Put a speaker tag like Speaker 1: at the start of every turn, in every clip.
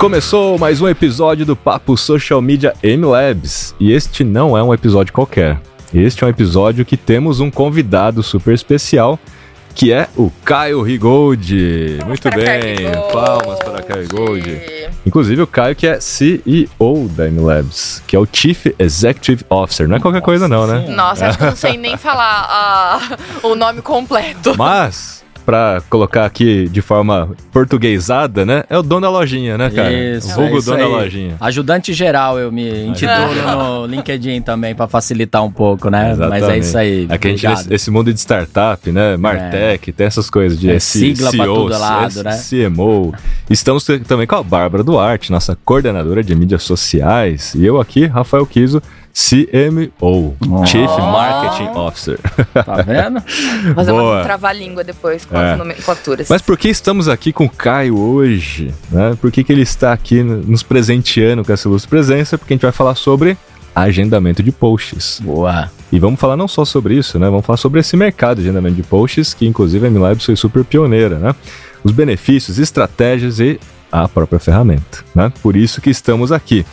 Speaker 1: Começou mais um episódio do Papo Social Media M-Labs. E este não é um episódio qualquer. Este é um episódio que temos um convidado super especial, que é o Caio Rigold. Muito
Speaker 2: para
Speaker 1: bem,
Speaker 2: Rigold.
Speaker 1: palmas para Caio Rigold. Inclusive o Caio que é CEO da M-Labs, que é o Chief Executive Officer. Não é qualquer coisa não, né?
Speaker 2: Nossa, acho que eu não sei nem falar ah, o nome completo.
Speaker 1: Mas, pra colocar aqui de forma portuguesada, né? É o dono da lojinha, né, cara?
Speaker 3: Isso,
Speaker 1: o vulgo
Speaker 3: é isso
Speaker 1: dono da lojinha.
Speaker 3: Ajudante geral, eu me intitulo no LinkedIn também, pra facilitar um pouco, né?
Speaker 1: Exatamente.
Speaker 3: Mas é isso aí.
Speaker 1: Aqui a gente, esse, esse mundo de startup, né? Martech, tem essas coisas de
Speaker 3: É sigla pra
Speaker 1: CEO,
Speaker 3: todo lado, né?
Speaker 1: CMO. Estamos também com a Bárbara Duarte, nossa coordenadora de mídias sociais. E eu aqui, Rafael Kiso, CMO,
Speaker 3: Oh.
Speaker 1: Chief Marketing Officer.
Speaker 3: Tá vendo?
Speaker 2: Fazer
Speaker 1: Boa.
Speaker 2: uma trava-língua depois com
Speaker 1: É.
Speaker 2: as nomenclaturas.
Speaker 1: Mas por que estamos aqui com o Caio hoje? Né? Por que, que ele está aqui no- nos presenteando com essa ilustre presença? Porque a gente vai falar sobre agendamento de posts.
Speaker 3: Boa.
Speaker 1: E vamos falar não só sobre isso, né? Vamos falar sobre esse mercado de agendamento de posts, que inclusive a MLabs foi super pioneira, né? Os benefícios, estratégias e a própria ferramenta, né? Por isso que estamos aqui.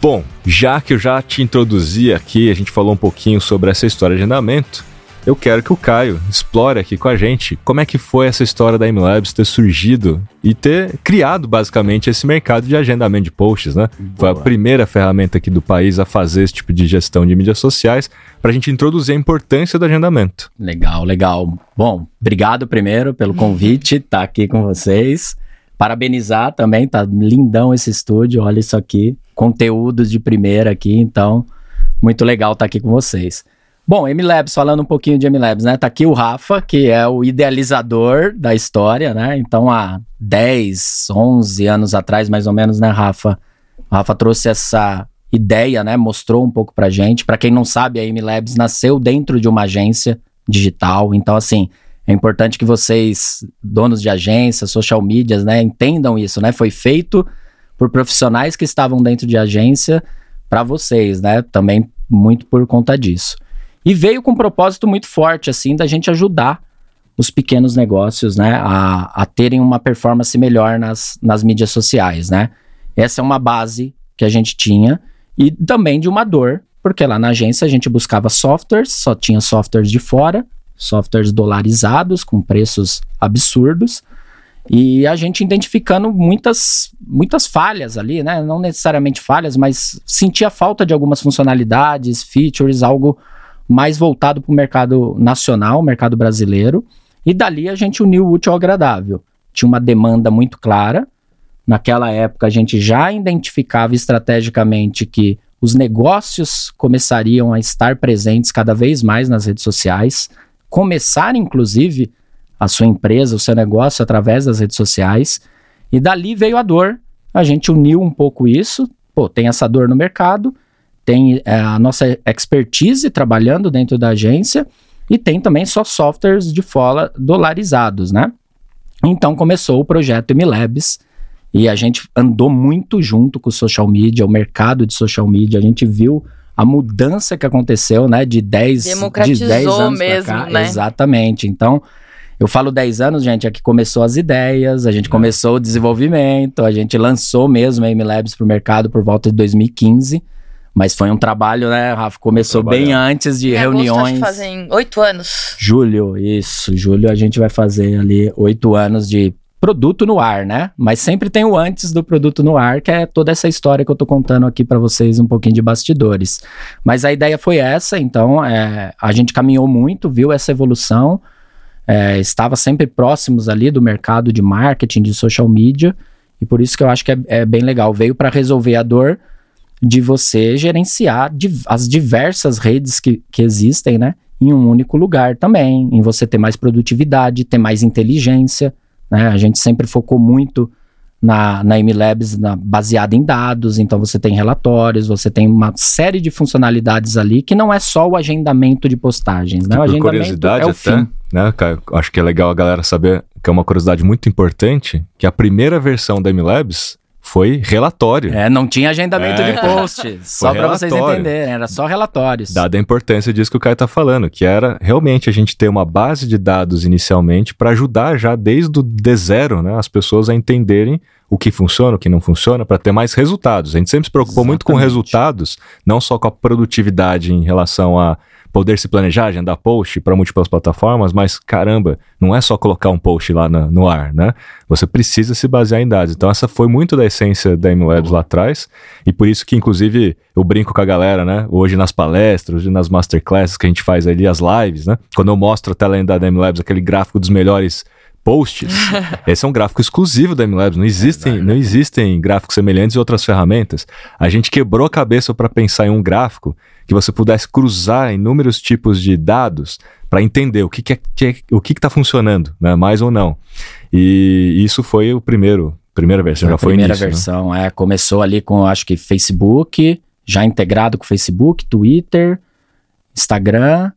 Speaker 1: Bom, já que eu já te introduzi aqui, a gente falou um pouquinho sobre essa história de agendamento, eu quero que o Caio explore aqui com a gente como é que foi essa história da MLabs ter surgido e ter criado basicamente esse mercado de agendamento de posts, né? Foi a
Speaker 3: Boa.
Speaker 1: primeira ferramenta aqui do país a fazer esse tipo de gestão de mídias sociais para a gente introduzir a importância do agendamento.
Speaker 3: Legal, legal. Bom, obrigado primeiro pelo convite, estar aqui com vocês. Parabenizar também, tá lindão esse estúdio, olha isso aqui. Conteúdo de primeira aqui, então, muito legal estar aqui com vocês. Bom, MLabs, falando um pouquinho de MLabs, né? Tá aqui o Rafa, que é o idealizador da história, né? Então, há 10, 11 anos atrás, mais ou menos, né, Rafa? O Rafa trouxe essa ideia, né? Mostrou um pouco pra gente. Pra quem não sabe, a MLabs nasceu dentro de uma agência digital. Então, assim, é importante que vocês, donos de agências, social medias, né, entendam isso, né? Foi feito por profissionais que estavam dentro de agência para vocês, né? Também muito por conta disso. E veio com um propósito muito forte, assim, da gente ajudar os pequenos negócios, né, a, a terem uma performance melhor nas, nas mídias sociais, né? Essa é uma base que a gente tinha e também de uma dor, porque lá na agência a gente buscava softwares, só tinha softwares de fora, softwares dolarizados com preços absurdos. E a gente identificando muitas, muitas falhas ali, né? Não necessariamente falhas, mas sentia falta de algumas funcionalidades, features, algo mais voltado para o mercado nacional, mercado brasileiro. E dali a gente uniu o útil ao agradável. Tinha uma demanda muito clara. Naquela época a gente já identificava estrategicamente que os negócios começariam a estar presentes cada vez mais nas redes sociais, começar inclusive a sua empresa, o seu negócio através das redes sociais. E dali veio a dor. A gente uniu um pouco isso. Pô, tem essa dor no mercado, tem é, a nossa expertise trabalhando dentro da agência e tem também só softwares de fora dolarizados, né? Então começou o projeto MLabs e a gente andou muito junto com o social media, o mercado de social media. A gente viu a mudança que aconteceu, né? De 10, de
Speaker 2: Democratizou
Speaker 3: 10 anos pra
Speaker 2: mesmo,
Speaker 3: cá.
Speaker 2: né?
Speaker 3: Exatamente. Então, eu falo 10 anos, gente, é que começou as ideias, a gente começou o desenvolvimento, a gente lançou mesmo a MLabs para o mercado por volta de 2015. Mas foi um trabalho, né, Rafa? Começou bem antes de
Speaker 2: Em agosto, acho
Speaker 3: reuniões.
Speaker 2: que fazem oito anos.
Speaker 3: Julho, isso. Julho a gente vai fazer ali oito anos de produto no ar, né? Mas sempre tem o antes do produto no ar, que é toda essa história que eu tô contando aqui para vocês, um pouquinho de bastidores. Mas a ideia foi essa, então é, a gente caminhou muito, viu essa evolução, é, estava sempre próximos ali do mercado de marketing, de social media, e por isso que eu acho que é, é bem legal. Veio para resolver a dor de você gerenciar div- as diversas redes que, que existem, né? Em um único lugar também, em você ter mais produtividade, ter mais inteligência, né? A gente sempre focou muito na, na MLabs na, baseada em dados, então você tem relatórios, você tem uma série de funcionalidades ali que não é só o agendamento de postagens, né? O
Speaker 1: Por
Speaker 3: agendamento
Speaker 1: curiosidade
Speaker 3: é o
Speaker 1: até,
Speaker 3: fim.
Speaker 1: né? Acho que é legal a galera saber que é uma curiosidade muito importante, que a primeira versão da MLabs foi relatório.
Speaker 3: É, não tinha agendamento
Speaker 1: É.
Speaker 3: de post. só para vocês entenderem, era só relatórios.
Speaker 1: Dada a importância disso que o Caio está falando, que era realmente a gente ter uma base de dados inicialmente para ajudar já desde o de zero né, as pessoas a entenderem o que funciona, o que não funciona, para ter mais resultados. A gente sempre se preocupou muito com
Speaker 3: Exatamente.
Speaker 1: resultados, não só com a produtividade em relação a poder se planejar, agendar post para múltiplas plataformas, mas caramba, não é só colocar um post lá na- no ar, né? Você precisa se basear em dados. Então essa foi muito da essência da MLabs lá atrás, e por isso que inclusive eu brinco com a galera, né? Hoje nas palestras, hoje nas masterclasses que a gente faz ali, as lives, né? Quando eu mostro a tela da MLabs, aquele gráfico dos melhores posts, esse é um gráfico exclusivo da MLabs, não existem, não existem gráficos semelhantes em outras ferramentas. A gente quebrou a cabeça para pensar em um gráfico que você pudesse cruzar inúmeros tipos de dados para entender o que, que é, que é- o que está funcionando, né? mais ou não. E isso foi o primeiro, primeira versão,
Speaker 3: a
Speaker 1: já foi
Speaker 3: primeira
Speaker 1: início. né?
Speaker 3: versão, é, começou ali com, acho que Facebook, já integrado com Facebook, Twitter, Instagram,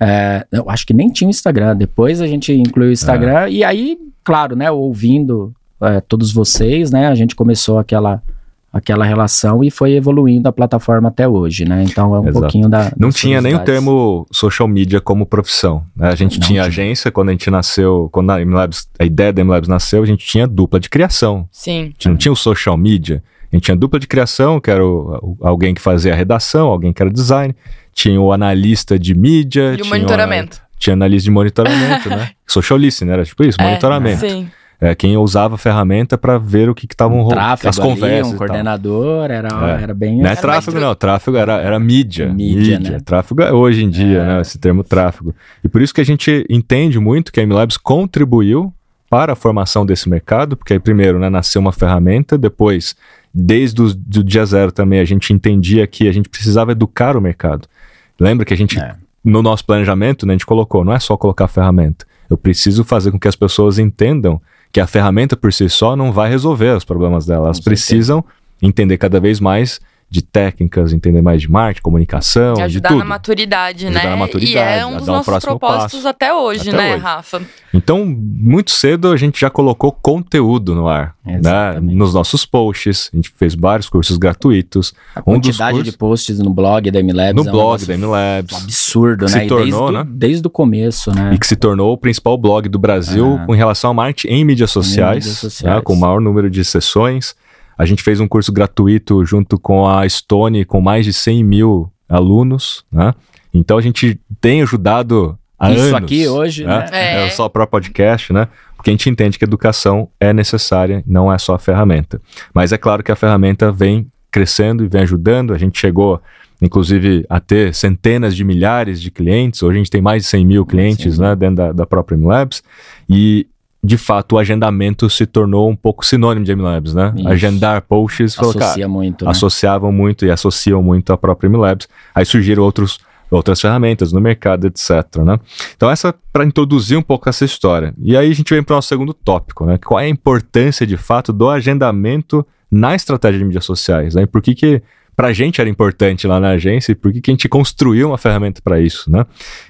Speaker 3: é, eu acho que nem tinha o Instagram, depois a gente incluiu o Instagram,
Speaker 1: É.
Speaker 3: e aí, claro, né, ouvindo é, todos vocês, né, a gente começou aquela, aquela relação e foi evoluindo a plataforma até hoje, né, então é um
Speaker 1: Exato.
Speaker 3: pouquinho da...
Speaker 1: Não tinha nem o termo social media como profissão. né? A gente
Speaker 3: Não
Speaker 1: tinha
Speaker 3: tinha.
Speaker 1: agência, quando a gente nasceu, quando a, MLabs, a ideia da MLabs nasceu, a gente tinha dupla de criação.
Speaker 2: Sim.
Speaker 1: A gente não tinha o social media. A gente tinha dupla de criação, que era o- o- alguém que fazia a redação, alguém que era design. Tinha o analista de mídia.
Speaker 2: E o
Speaker 1: tinha
Speaker 2: monitoramento.
Speaker 1: tinha analista de monitoramento, né? Social listening, era tipo isso,
Speaker 2: É,
Speaker 1: monitoramento.
Speaker 2: Sim.
Speaker 1: É, quem usava a ferramenta para ver o que estavam
Speaker 3: um
Speaker 1: rolando,
Speaker 3: tráfego
Speaker 1: as
Speaker 3: ali,
Speaker 1: conversas
Speaker 3: um
Speaker 1: e tal.
Speaker 3: coordenador, era,
Speaker 1: É.
Speaker 3: era bem...
Speaker 1: Não é
Speaker 2: Era
Speaker 1: tráfego,
Speaker 2: mais
Speaker 1: não. Tráfego era, era mídia.
Speaker 3: Mídia, né?
Speaker 1: Tráfego é hoje em dia,
Speaker 3: É.
Speaker 1: né? Esse termo tráfego. E por isso que a gente entende muito que a MLabs contribuiu para a formação desse mercado, porque aí, primeiro, né, nasceu uma ferramenta, depois, desde o do dia zero também, a gente entendia que a gente precisava educar o mercado. Lembra que a gente,
Speaker 3: É.
Speaker 1: no nosso planejamento, né, a gente colocou, não é só colocar a ferramenta. Eu preciso fazer com que as pessoas entendam que a ferramenta por si só não vai resolver os problemas delas. Elas precisam entender cada vez mais de técnicas, entender mais de marketing, comunicação, de
Speaker 2: Ajudar
Speaker 1: tudo.
Speaker 2: na maturidade,
Speaker 1: Ajudar
Speaker 2: né?
Speaker 1: na maturidade,
Speaker 2: e é um dos
Speaker 1: um
Speaker 2: nossos propósitos
Speaker 1: passo.
Speaker 2: até hoje,
Speaker 1: Até
Speaker 2: né,
Speaker 1: hoje.
Speaker 2: Rafa?
Speaker 1: Então, muito cedo a gente já colocou conteúdo no ar, né? Nos nossos posts, a gente fez vários cursos gratuitos,
Speaker 3: A
Speaker 1: Um dos
Speaker 3: quantidade
Speaker 1: cursos-
Speaker 3: de posts no blog da MLabs
Speaker 1: no
Speaker 3: é um
Speaker 1: blog da MLabs,
Speaker 3: absurdo,
Speaker 1: Se
Speaker 3: né? E
Speaker 1: tornou,
Speaker 3: desde,
Speaker 1: né?
Speaker 3: o- desde o começo, né?
Speaker 1: e que se tornou o principal blog do Brasil
Speaker 3: Ah.
Speaker 1: com relação a marketing em mídias sociais,
Speaker 3: mídias sociais.
Speaker 1: né? com o maior número de sessões. A gente fez um curso gratuito junto com a Stone, com mais de 100 mil alunos, né? Então a gente tem ajudado há
Speaker 3: Isso
Speaker 1: anos.
Speaker 3: aqui hoje, né?
Speaker 2: É.
Speaker 1: É só o próprio podcast, né? Porque a gente entende que educação é necessária, não é só a ferramenta. Mas é claro que a ferramenta vem crescendo e vem ajudando. A gente chegou, inclusive, a ter centenas de milhares de clientes. Hoje a gente tem mais de 100 mil clientes
Speaker 3: Sim.
Speaker 1: né, dentro da, da própria MLabs. E, de fato, o agendamento se tornou um pouco sinônimo de MLabs, né?
Speaker 3: Isso.
Speaker 1: Agendar posts, falou, cara,
Speaker 3: Associa muito, né?
Speaker 1: associavam muito e associam muito à própria MLabs. Aí surgiram outros, outras ferramentas no mercado, etc. Né? Então, essa para introduzir um pouco essa história. E aí a gente vem para o nosso segundo tópico, né? Qual é a importância de fato do agendamento na estratégia de mídias sociais? Né? E por que, que para a gente era importante lá na agência e por que, que a gente construiu uma ferramenta para isso, né?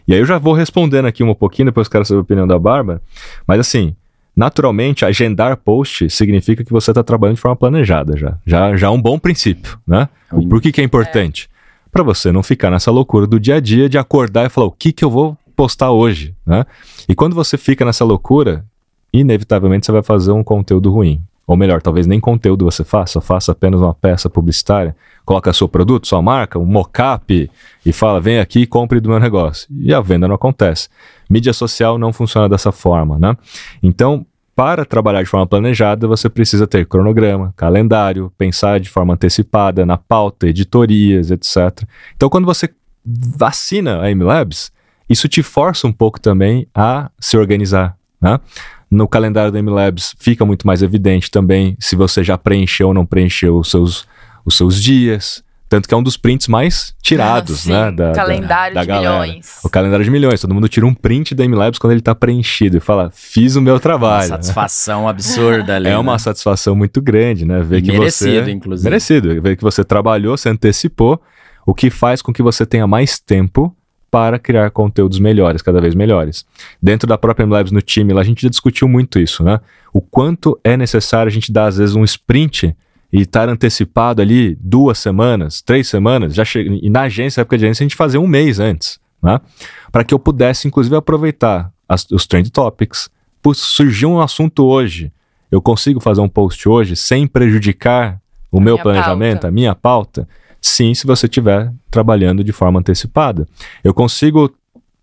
Speaker 1: E aí eu já vou respondendo aqui um pouquinho, depois quero saber a opinião da Bárbara. Mas assim, naturalmente, agendar post significa que você está trabalhando de forma planejada já. Já, já é um bom princípio, né? O por que, que é importante? Para você não ficar nessa loucura do dia a dia de acordar e falar o que, que eu vou postar hoje, né? E quando você fica nessa loucura, inevitavelmente você vai fazer um conteúdo ruim. Ou melhor, talvez nem conteúdo você faça, faça apenas uma peça publicitária, coloca seu produto, sua marca, um mock-up e fala, vem aqui e compre do meu negócio. E a venda não acontece. Mídia social não funciona dessa forma, né? Então, para trabalhar de forma planejada, você precisa ter cronograma, calendário, pensar de forma antecipada na pauta, editorias, etc. Então, quando você vacina a MLabs, isso te força um pouco também a se organizar, né? No calendário da MLabs fica muito mais evidente também se você já preencheu ou não preencheu os seus, os seus dias. Tanto que é um dos prints mais tirados,
Speaker 2: Sim,
Speaker 1: né? Da, da-
Speaker 2: calendário
Speaker 1: da
Speaker 2: de
Speaker 1: galera.
Speaker 2: milhões.
Speaker 1: O calendário de milhões. Todo mundo tira um print da MLabs quando ele tá preenchido e fala, fiz o meu
Speaker 3: Uma
Speaker 1: trabalho.
Speaker 3: satisfação absurda ali.
Speaker 1: É uma
Speaker 3: né?
Speaker 1: satisfação muito grande, né? Ver que
Speaker 3: Merecido,
Speaker 1: você...
Speaker 3: inclusive.
Speaker 1: Merecido. Ver que você trabalhou, se antecipou, o que faz com que você tenha mais tempo para criar conteúdos melhores, cada vez melhores. Dentro da própria MLabs no time, lá a gente já discutiu muito isso, né? O quanto é necessário a gente dar, às vezes, um sprint e estar antecipado ali duas semanas, três semanas, já che... e na agência, época de agência, a gente fazia um mês antes, né? Para que eu pudesse, inclusive, aproveitar as, os trend topics. Putz, surgiu um assunto hoje, eu consigo fazer um post hoje sem prejudicar o
Speaker 2: A
Speaker 1: meu planejamento,
Speaker 2: pauta.
Speaker 1: a minha pauta? Sim, se você estiver trabalhando de forma antecipada. Eu consigo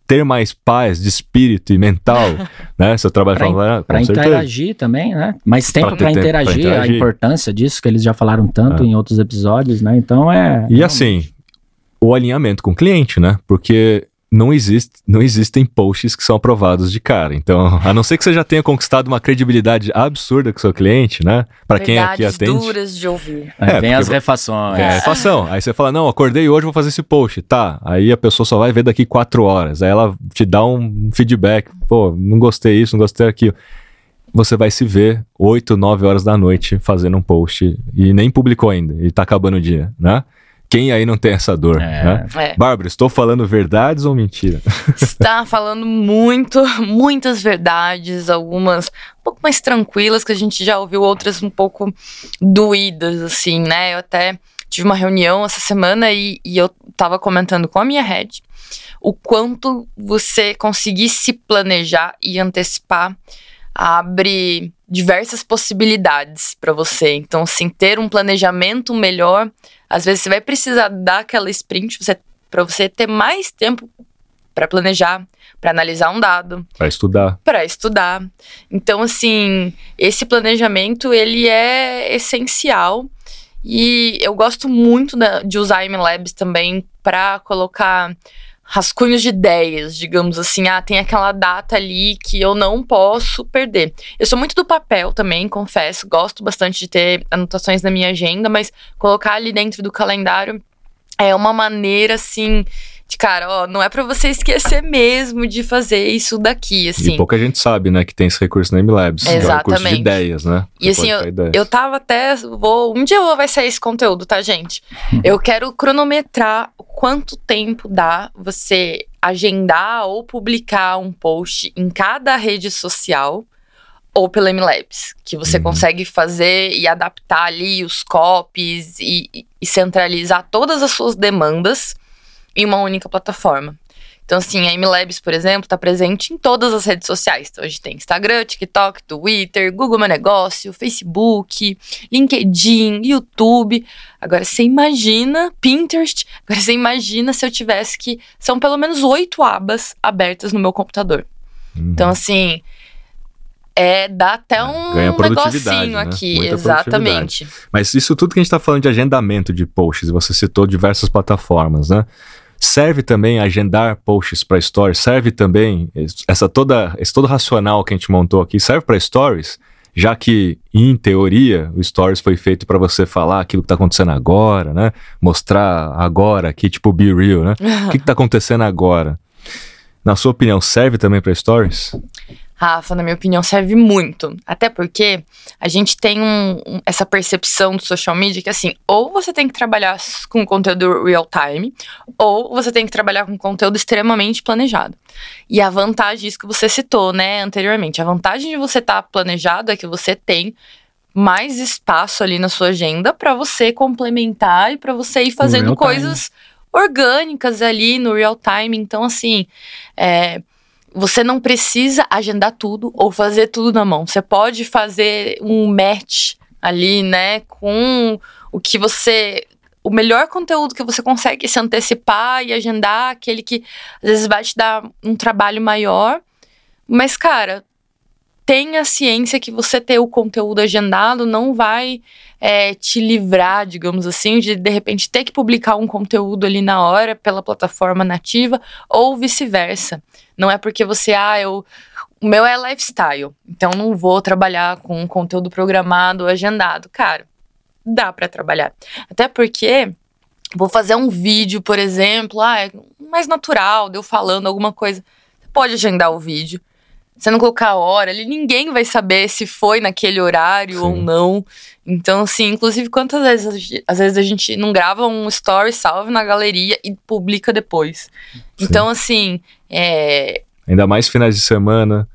Speaker 1: ter mais paz de espírito e mental, né? Se eu trabalho
Speaker 3: Pra
Speaker 1: forma
Speaker 3: Para interagir também, né? Mais tempo para interagir,
Speaker 1: interagir.
Speaker 3: a importância disso que eles já falaram tanto
Speaker 1: É.
Speaker 3: em outros episódios, né? Então é.
Speaker 1: E assim, o alinhamento com o cliente, né? Porque não, existe, não existem posts que são aprovados de cara. Então, a não ser que você já tenha conquistado uma credibilidade absurda com o seu cliente, né? Para quem aqui atende.
Speaker 2: duras de ouvir.
Speaker 3: Aí
Speaker 1: É,
Speaker 3: vem
Speaker 1: porque
Speaker 3: as refações.
Speaker 1: É, fação. Aí você fala, não, acordei hoje, vou fazer esse post. Tá. Aí a pessoa só vai ver daqui quatro horas. Aí ela te dá um feedback. Pô, não gostei isso, não gostei aquilo. Você vai se ver oito, nove horas da noite fazendo um post e nem publicou ainda. E tá acabando o dia, né? Quem aí não tem essa dor,
Speaker 3: É.
Speaker 1: né?
Speaker 2: É.
Speaker 1: Bárbara, estou falando verdades ou mentira?
Speaker 2: Está falando muito, muitas verdades, algumas um pouco mais tranquilas, que a gente já ouviu, outras um pouco doídas, assim, né? Eu até tive uma reunião essa semana e, e eu tava comentando com a minha head o quanto você conseguir se planejar e antecipar abre diversas possibilidades para você. Então, assim, ter um planejamento melhor, às vezes você vai precisar dar aquela sprint você, para você ter mais tempo para planejar, para analisar um dado,
Speaker 1: Para estudar.
Speaker 2: para estudar. Então, assim, esse planejamento ele é essencial e eu gosto muito da- de usar a MLabs também para colocar rascunhos de ideias, digamos assim, ah, tem aquela data ali que eu não posso perder. Eu sou muito do papel também, confesso, gosto bastante de ter anotações na minha agenda, mas colocar ali dentro do calendário é uma maneira assim de cara, ó, não é pra você esquecer mesmo de fazer isso daqui, assim.
Speaker 1: E pouca gente sabe, né, que tem esse recurso na MLabs. que é o recurso de
Speaker 2: Exatamente.
Speaker 1: ideias, né?
Speaker 2: E assim,
Speaker 1: ideias.
Speaker 2: Eu tava até. Vou, um dia vai sair esse conteúdo, tá, gente? Eu quero cronometrar quanto tempo dá você agendar ou publicar um post em cada rede social ou pela MLabs, que você
Speaker 1: Uhum.
Speaker 2: consegue fazer e adaptar ali os copies e- e centralizar todas as suas demandas em uma única plataforma. Então, assim, a MLabs, por exemplo, está presente em todas as redes sociais. Então, a gente tem Instagram, TikTok, Twitter, Google Meu Negócio, Facebook, LinkedIn, YouTube. Agora, você imagina Pinterest. Agora, você imagina se eu tivesse que. São pelo menos oito abas abertas no meu computador.
Speaker 1: Uhum.
Speaker 2: Então, assim. É, dá até um
Speaker 1: ganha produtividade,
Speaker 2: negocinho
Speaker 1: né?
Speaker 2: aqui,
Speaker 1: Muita
Speaker 2: exatamente.
Speaker 1: Mas isso tudo que a gente está falando de agendamento de posts, você citou diversas plataformas, né? Serve também agendar posts para stories, serve também essa toda esse todo racional que a gente montou aqui, serve para stories, já que em teoria o stories foi feito para você falar aquilo que está acontecendo agora, né? Mostrar agora aqui, tipo be real, né? O que está acontecendo agora? Na sua opinião, serve também para stories?
Speaker 2: Rafa, na minha opinião, serve muito. Até porque a gente tem um- um- essa percepção do social media que, assim, ou você tem que trabalhar com conteúdo real time, ou você tem que trabalhar com conteúdo extremamente planejado. E a vantagem, isso que você citou, né, anteriormente, a vantagem de você estar planejado é que você tem mais espaço ali na sua agenda para você complementar e para você ir fazendo coisas orgânicas ali no real time. Então, assim, é, você não precisa agendar tudo ou fazer tudo na mão. Você pode fazer um match ali, né, com o que você. O melhor conteúdo que você consegue se antecipar e agendar, aquele que às vezes vai te dar um trabalho maior. Mas, cara, tenha ciência que você ter o conteúdo agendado não vai é, te livrar, digamos assim, de de repente ter que publicar um conteúdo ali na hora pela plataforma nativa ou vice-versa. Não é porque você, ah, eu. O meu é lifestyle, então não vou trabalhar com conteúdo programado, agendado. Cara, dá pra trabalhar. Até porque vou fazer um vídeo, por exemplo, ah, é mais natural, de eu falando alguma coisa. Você pode agendar o vídeo. Você não colocar a hora, ali ninguém vai saber se foi naquele horário ou
Speaker 1: Sim.
Speaker 2: não. Então, assim, inclusive, quantas vezes, a gente- às vezes a gente não grava um story, salve na galeria e publica depois.
Speaker 1: Sim.
Speaker 2: Então, assim, é,
Speaker 1: Ainda mais finais de semana.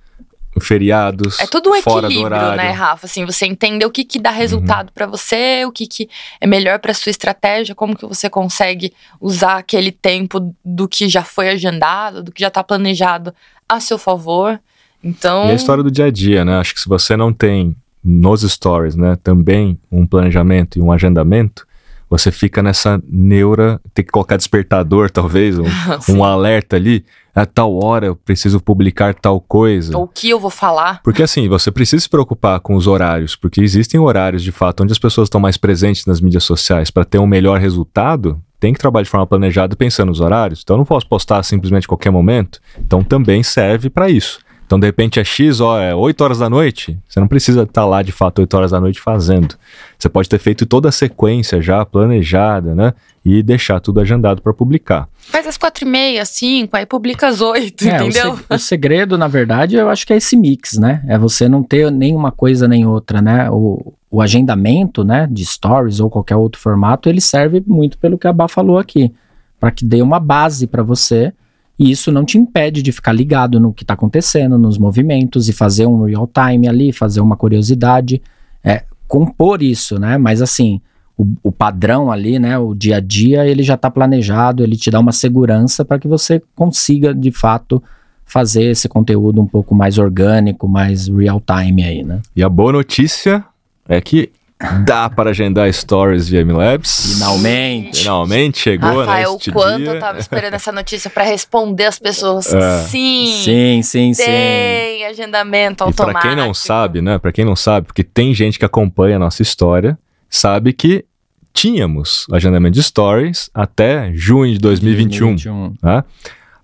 Speaker 1: feriados.
Speaker 2: É tudo um equilíbrio, né, Rafa? Assim, você entender o que, que dá resultado pra você, o que, que é melhor pra sua estratégia, como que você consegue usar aquele tempo do que já foi agendado, do que já tá planejado a seu favor. Então,
Speaker 1: E a história do dia a dia, né? Acho que se você não tem nos stories, né, também um planejamento e um agendamento, você fica nessa neura, tem que colocar despertador, talvez, um, um alerta ali. A tal hora eu preciso publicar tal coisa.
Speaker 2: o que eu vou falar?
Speaker 1: Porque assim, você precisa se preocupar com os horários, porque existem horários de fato onde as pessoas estão mais presentes nas mídias sociais para ter um melhor resultado. Tem que trabalhar de forma planejada pensando nos horários. Então eu não posso postar simplesmente em qualquer momento. Então também serve para isso. Então de repente é X, ó, é 8 horas da noite. Você não precisa estar lá de fato 8 horas da noite fazendo. Você pode ter feito toda a sequência já planejada, né? E deixar tudo agendado para publicar.
Speaker 2: Faz às quatro e meia, cinco, aí publica às oito,
Speaker 3: É, o,
Speaker 2: entendeu?
Speaker 3: se- o segredo, na verdade, eu acho que é esse mix, né? É você não ter nenhuma coisa nem outra, né? O, o agendamento, né, de stories ou qualquer outro formato, ele serve muito pelo que a Bá falou aqui, para que dê uma base para você. E isso não te impede de ficar ligado no que está acontecendo, nos movimentos e fazer um real time ali, fazer uma curiosidade, é, compor isso, né? Mas assim, o, o padrão ali, né, o dia a dia, ele já está planejado, ele te dá uma segurança para que você consiga, de fato, fazer esse conteúdo um pouco mais orgânico, mais real time aí, né?
Speaker 1: E a boa notícia é que dá para agendar stories via MLabs.
Speaker 3: Finalmente.
Speaker 1: Finalmente chegou, né?
Speaker 2: Rafael,
Speaker 1: este
Speaker 2: o quanto
Speaker 1: dia.
Speaker 2: eu tava esperando essa notícia pra responder as pessoas.
Speaker 1: É.
Speaker 2: Sim,
Speaker 3: Sim, sim, sim.
Speaker 2: tem agendamento
Speaker 1: E
Speaker 2: automático.
Speaker 1: para quem não sabe, né? Para quem não sabe, porque tem gente que acompanha a nossa história, sabe que tínhamos agendamento de stories até junho de 2021.
Speaker 3: 2021.
Speaker 1: né?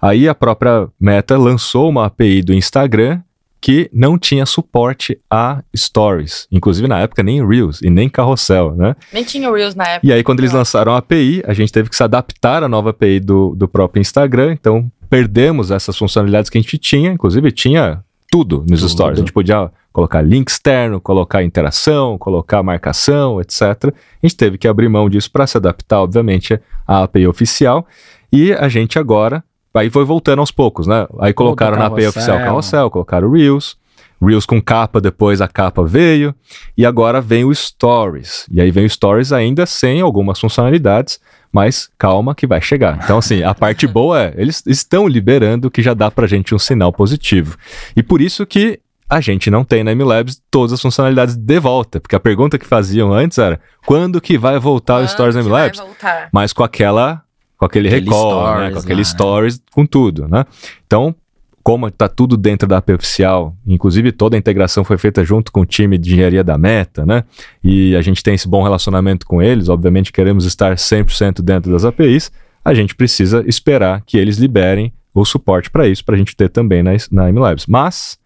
Speaker 1: Aí a própria Meta lançou uma API do Instagram que não tinha suporte a stories, inclusive na época nem Reels e nem Carrossel, né?
Speaker 2: Nem tinha o Reels na época.
Speaker 1: E aí, quando eles lançaram a API, a gente teve que se adaptar à nova API do, do próprio Instagram. Então, perdemos essas funcionalidades que a gente tinha. Inclusive, tinha tudo nos
Speaker 3: Tudo.
Speaker 1: stories. A gente podia colocar link externo, colocar interação, colocar marcação, etc. A gente teve que abrir mão disso para se adaptar, obviamente, à API oficial. E a gente agora. Aí foi voltando aos poucos, né? Aí colocaram na API oficial carrossel, colocaram Reels. Reels com capa, depois a capa veio. E agora vem o Stories. E aí vem o Stories ainda sem algumas funcionalidades, mas calma que vai chegar. Então, assim, a parte boa é, eles estão liberando que já dá pra gente um sinal positivo. E por isso que a gente não tem na MLabs todas as funcionalidades de volta. Porque a pergunta que faziam antes era, quando que vai voltar o
Speaker 2: Quando
Speaker 1: Stories na MLabs?
Speaker 2: voltar?
Speaker 1: mas com aquela com aquele,
Speaker 3: Aquele
Speaker 1: recall, né?
Speaker 3: stories
Speaker 1: com aquele
Speaker 3: lá,
Speaker 1: stories, com tudo, né? Então, como tá tudo dentro da API oficial, inclusive toda a integração foi feita junto com o time de engenharia da Meta, né? E a gente tem esse bom relacionamento com eles, obviamente queremos estar 100% dentro das APIs, a gente precisa esperar que eles liberem o suporte para isso, para a gente ter também na, na MLabs. Mas,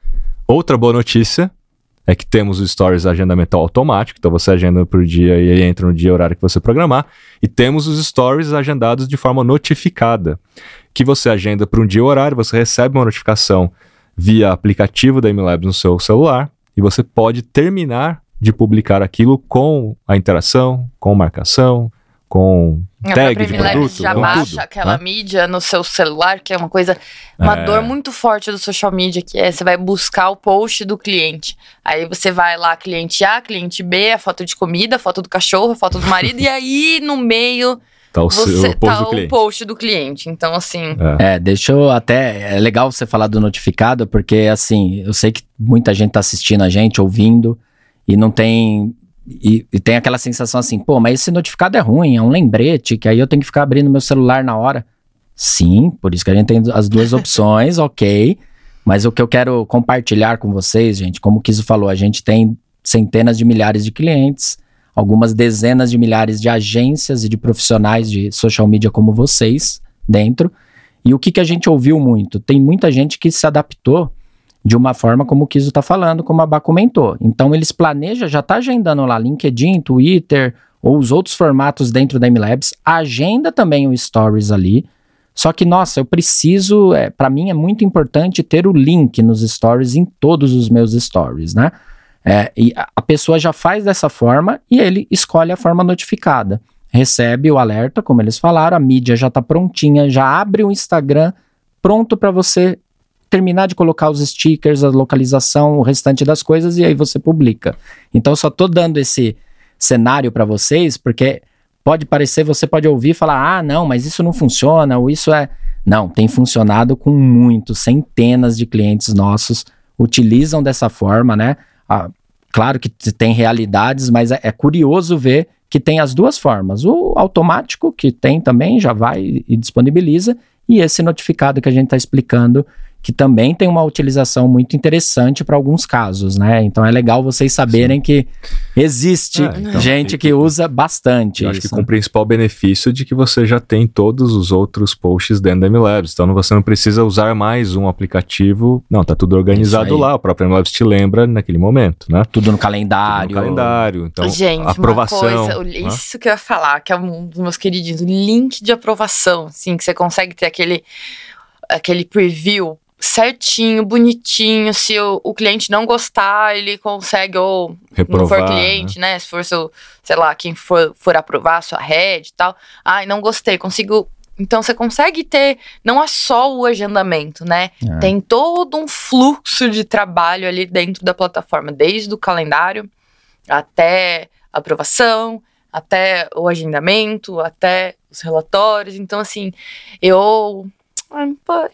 Speaker 1: outra boa notícia é que temos o Stories agendamento automático, então você agenda por dia e aí entra no dia e horário que você programar, e temos os Stories agendados de forma notificada, que você agenda para um dia e horário, você recebe uma notificação via aplicativo da MLabs no seu celular, e você pode terminar de publicar aquilo com a interação, com marcação, com
Speaker 2: A
Speaker 1: tag de produto,
Speaker 2: já
Speaker 1: com
Speaker 2: baixa
Speaker 1: tudo,
Speaker 2: aquela
Speaker 1: né?
Speaker 2: mídia no seu celular, que é uma coisa, uma
Speaker 1: É.
Speaker 2: dor muito forte do social media, que é você vai buscar o post do cliente. Aí você vai lá, cliente A, cliente B, a foto de comida, a foto do cachorro, a foto do marido, e aí no meio
Speaker 1: Tá o, seu,
Speaker 2: você
Speaker 1: o post
Speaker 2: tá
Speaker 1: do
Speaker 2: o
Speaker 1: cliente.
Speaker 2: post do cliente. Então, assim,
Speaker 1: É.
Speaker 3: É, deixa eu até. É legal você falar do notificado, porque assim, eu sei que muita gente tá assistindo a gente, ouvindo, e não tem. E, e tem aquela sensação assim, pô, mas esse notificado é ruim, é um lembrete, que aí eu tenho que ficar abrindo meu celular na hora. Sim, por isso que a gente tem as duas opções, ok. Mas o que eu quero compartilhar com vocês, gente, como o Kiso falou, a gente tem centenas de milhares de clientes, algumas dezenas de milhares de agências e de profissionais de social media como vocês dentro. E o que, que a gente ouviu muito? Tem muita gente que se adaptou de uma forma como o Kiso está falando, como a Bá comentou. Então eles planejam, já está agendando lá LinkedIn, Twitter ou os outros formatos dentro da MLabs, agenda também o Stories ali. Só que, nossa, eu preciso, é, para mim é muito importante ter o link nos stories em todos os meus stories, né? É, e a, pessoa já faz dessa forma e ele escolhe a forma notificada. Recebe o alerta, como eles falaram, a mídia já está prontinha, já abre o Instagram pronto para você terminar de colocar os stickers, a localização, o restante das coisas e aí você publica. Então, só tô dando esse cenário para vocês, porque pode parecer, você pode ouvir e falar: ah, não, mas isso não funciona, ou isso é. Não, tem funcionado com muitos, centenas de clientes nossos utilizam dessa forma, né? Ah, claro que tem realidades, mas é, é curioso ver que tem as duas formas. O automático, que tem também, já vai e disponibiliza, e esse notificado que a gente está explicando que também tem uma utilização muito interessante para alguns casos, né? Então é legal vocês saberem Sim. que existe é, então, gente que, que usa bastante.
Speaker 1: Eu acho que com o principal benefício de que você já tem todos os outros posts dentro da MLabs. Então você não precisa usar mais um aplicativo. Não, tá tudo organizado lá. O próprio MLabs te lembra naquele momento, né?
Speaker 3: Tudo no calendário.
Speaker 1: Tudo no calendário. Então,
Speaker 2: gente, aprovação. Uma coisa, né? isso que eu ia falar, que é um dos meus queridinhos, o link de aprovação, assim, que você consegue ter aquele aquele preview certinho, bonitinho. Se o, o, cliente não gostar, ele consegue, ou
Speaker 1: Reprovar,
Speaker 2: não for cliente, né? né? Se for seu, sei lá, quem for, for aprovar a sua rede e tal. Ai, não gostei, consigo. Então você consegue ter, não é só o agendamento, né? É. Tem todo um fluxo de trabalho ali dentro da plataforma, desde o calendário até a aprovação, até o agendamento, até os relatórios. Então, assim, eu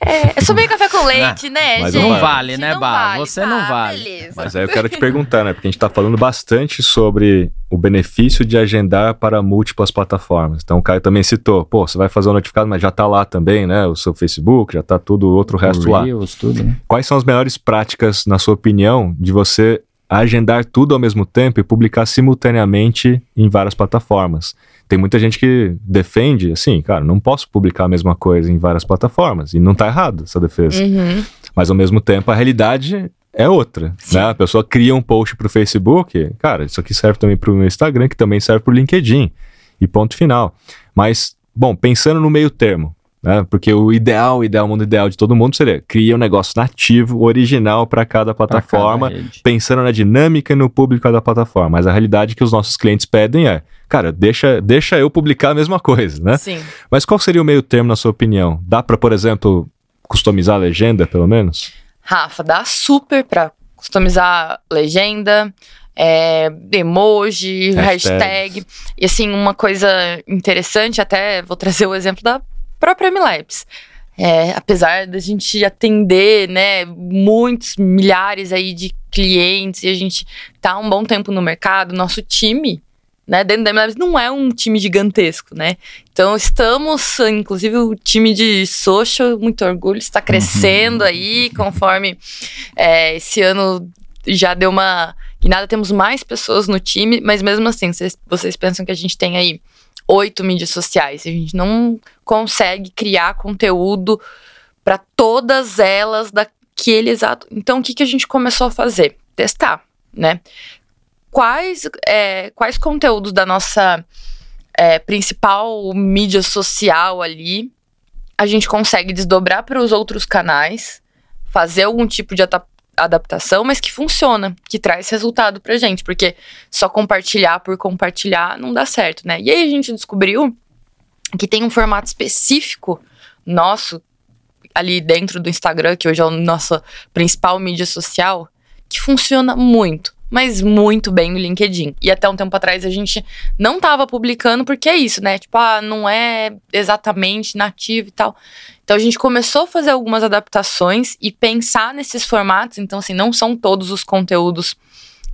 Speaker 2: é, é só meio café com leite, né,
Speaker 3: Mas
Speaker 2: gente?
Speaker 3: Não vale, né, Bá? Você tá, não vale.
Speaker 1: Beleza. Mas aí eu quero te perguntar, né? Porque a gente tá falando bastante sobre o benefício de agendar para múltiplas plataformas. Então o Caio também citou, pô, você vai fazer o um notificado, mas já tá lá também, né? O seu Facebook, já tá tudo, outro resto lá.
Speaker 3: Reels, tudo, né?
Speaker 1: Quais são as melhores práticas, na sua opinião, de você agendar tudo ao mesmo tempo e publicar simultaneamente em várias plataformas? Tem muita gente que defende, assim, cara, não posso publicar a mesma coisa em várias plataformas. E não tá errado essa defesa.
Speaker 2: Uhum.
Speaker 1: Mas ao mesmo tempo, a realidade é outra, Sim. né? A pessoa cria um post pro Facebook, cara, isso aqui serve também pro meu Instagram, que também serve pro LinkedIn. E ponto final. Mas, bom, pensando no meio termo, né? Porque o ideal, o ideal, o mundo ideal de todo mundo seria criar um negócio nativo, original para cada plataforma, cada pensando na dinâmica e no público da plataforma. Mas a realidade que os nossos clientes pedem é, cara, deixa, deixa eu publicar a mesma coisa, né?
Speaker 2: Sim.
Speaker 1: Mas qual seria o meio termo na sua opinião? Dá para, por exemplo, customizar a legenda, pelo menos?
Speaker 2: Rafa, dá super para customizar legenda, é, emoji, hashtag. hashtag. E assim, uma coisa interessante, até vou trazer o exemplo da própria MLabs. É, apesar da gente atender, né, muitos milhares aí de clientes e a gente tá um bom tempo no mercado, nosso time, né, dentro da MLabs não é um time gigantesco, né? Então estamos, inclusive o time de social, muito orgulho, está crescendo uhum. aí, conforme é, esse ano já deu uma e nada temos mais pessoas no time, mas mesmo assim, vocês, vocês pensam que a gente tem aí oito mídias sociais. A gente não consegue criar conteúdo para todas elas daquele exato. Então, o que, que a gente começou a fazer? Testar, né? Quais, é, quais conteúdos da nossa é, principal mídia social ali a gente consegue desdobrar para os outros canais, fazer algum tipo de mas que funciona, que traz resultado pra gente, porque só compartilhar por compartilhar não dá certo, né? E aí a gente descobriu que tem um formato específico nosso ali dentro do Instagram, que hoje é a nossa principal mídia social, que funciona muito, mas muito bem no LinkedIn. E até um tempo atrás a gente não tava publicando porque é isso, né? Tipo, ah, não é exatamente nativo e tal. Então a gente começou a fazer algumas adaptações e pensar nesses formatos. Então, assim, não são todos os conteúdos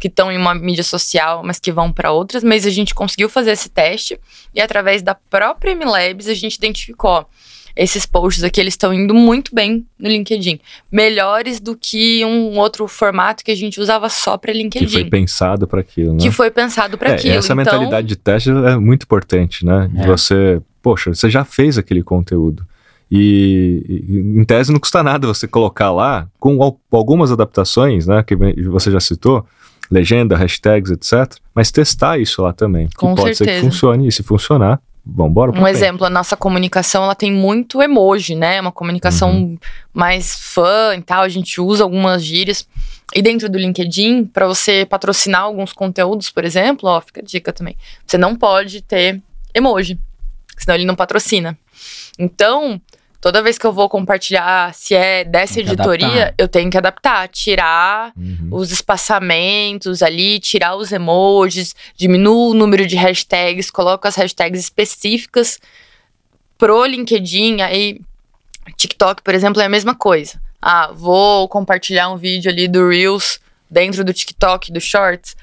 Speaker 2: que estão em uma mídia social, mas que vão para outras, mas a gente conseguiu fazer esse teste e através da própria MLabs a gente identificou, ó, esses posts aqui eles estão indo muito bem no LinkedIn, melhores do que um outro formato que a gente usava só para LinkedIn.
Speaker 1: Que foi pensado para aquilo, né?
Speaker 2: Que foi pensado para
Speaker 1: é,
Speaker 2: aquilo.
Speaker 1: Essa então... mentalidade de teste é muito importante, né? De é. você, poxa, você já fez aquele conteúdo. E, em tese não custa nada você colocar lá, com algumas adaptações, né, que você já citou, legenda, hashtags, etc. Mas testar isso lá também.
Speaker 2: Com
Speaker 1: pode
Speaker 2: certeza.
Speaker 1: ser que funcione, e se funcionar,
Speaker 2: Um exemplo, a nossa comunicação, ela tem muito emoji, né? Uma comunicação uhum. mais fã e tal, a gente usa algumas gírias. E dentro do LinkedIn, para você patrocinar alguns conteúdos, por exemplo, ó, fica a dica também. Você não pode ter emoji, senão ele não patrocina. Então, toda vez que eu vou compartilhar, se é dessa editoria,
Speaker 3: adaptar.
Speaker 2: eu tenho que adaptar, tirar
Speaker 1: Uhum.
Speaker 2: os espaçamentos ali, tirar os emojis, diminuo o número de hashtags, coloco as hashtags específicas pro LinkedIn, aí TikTok, por exemplo, é a mesma coisa. Ah, vou compartilhar um vídeo ali do Reels dentro do TikTok, do Shorts.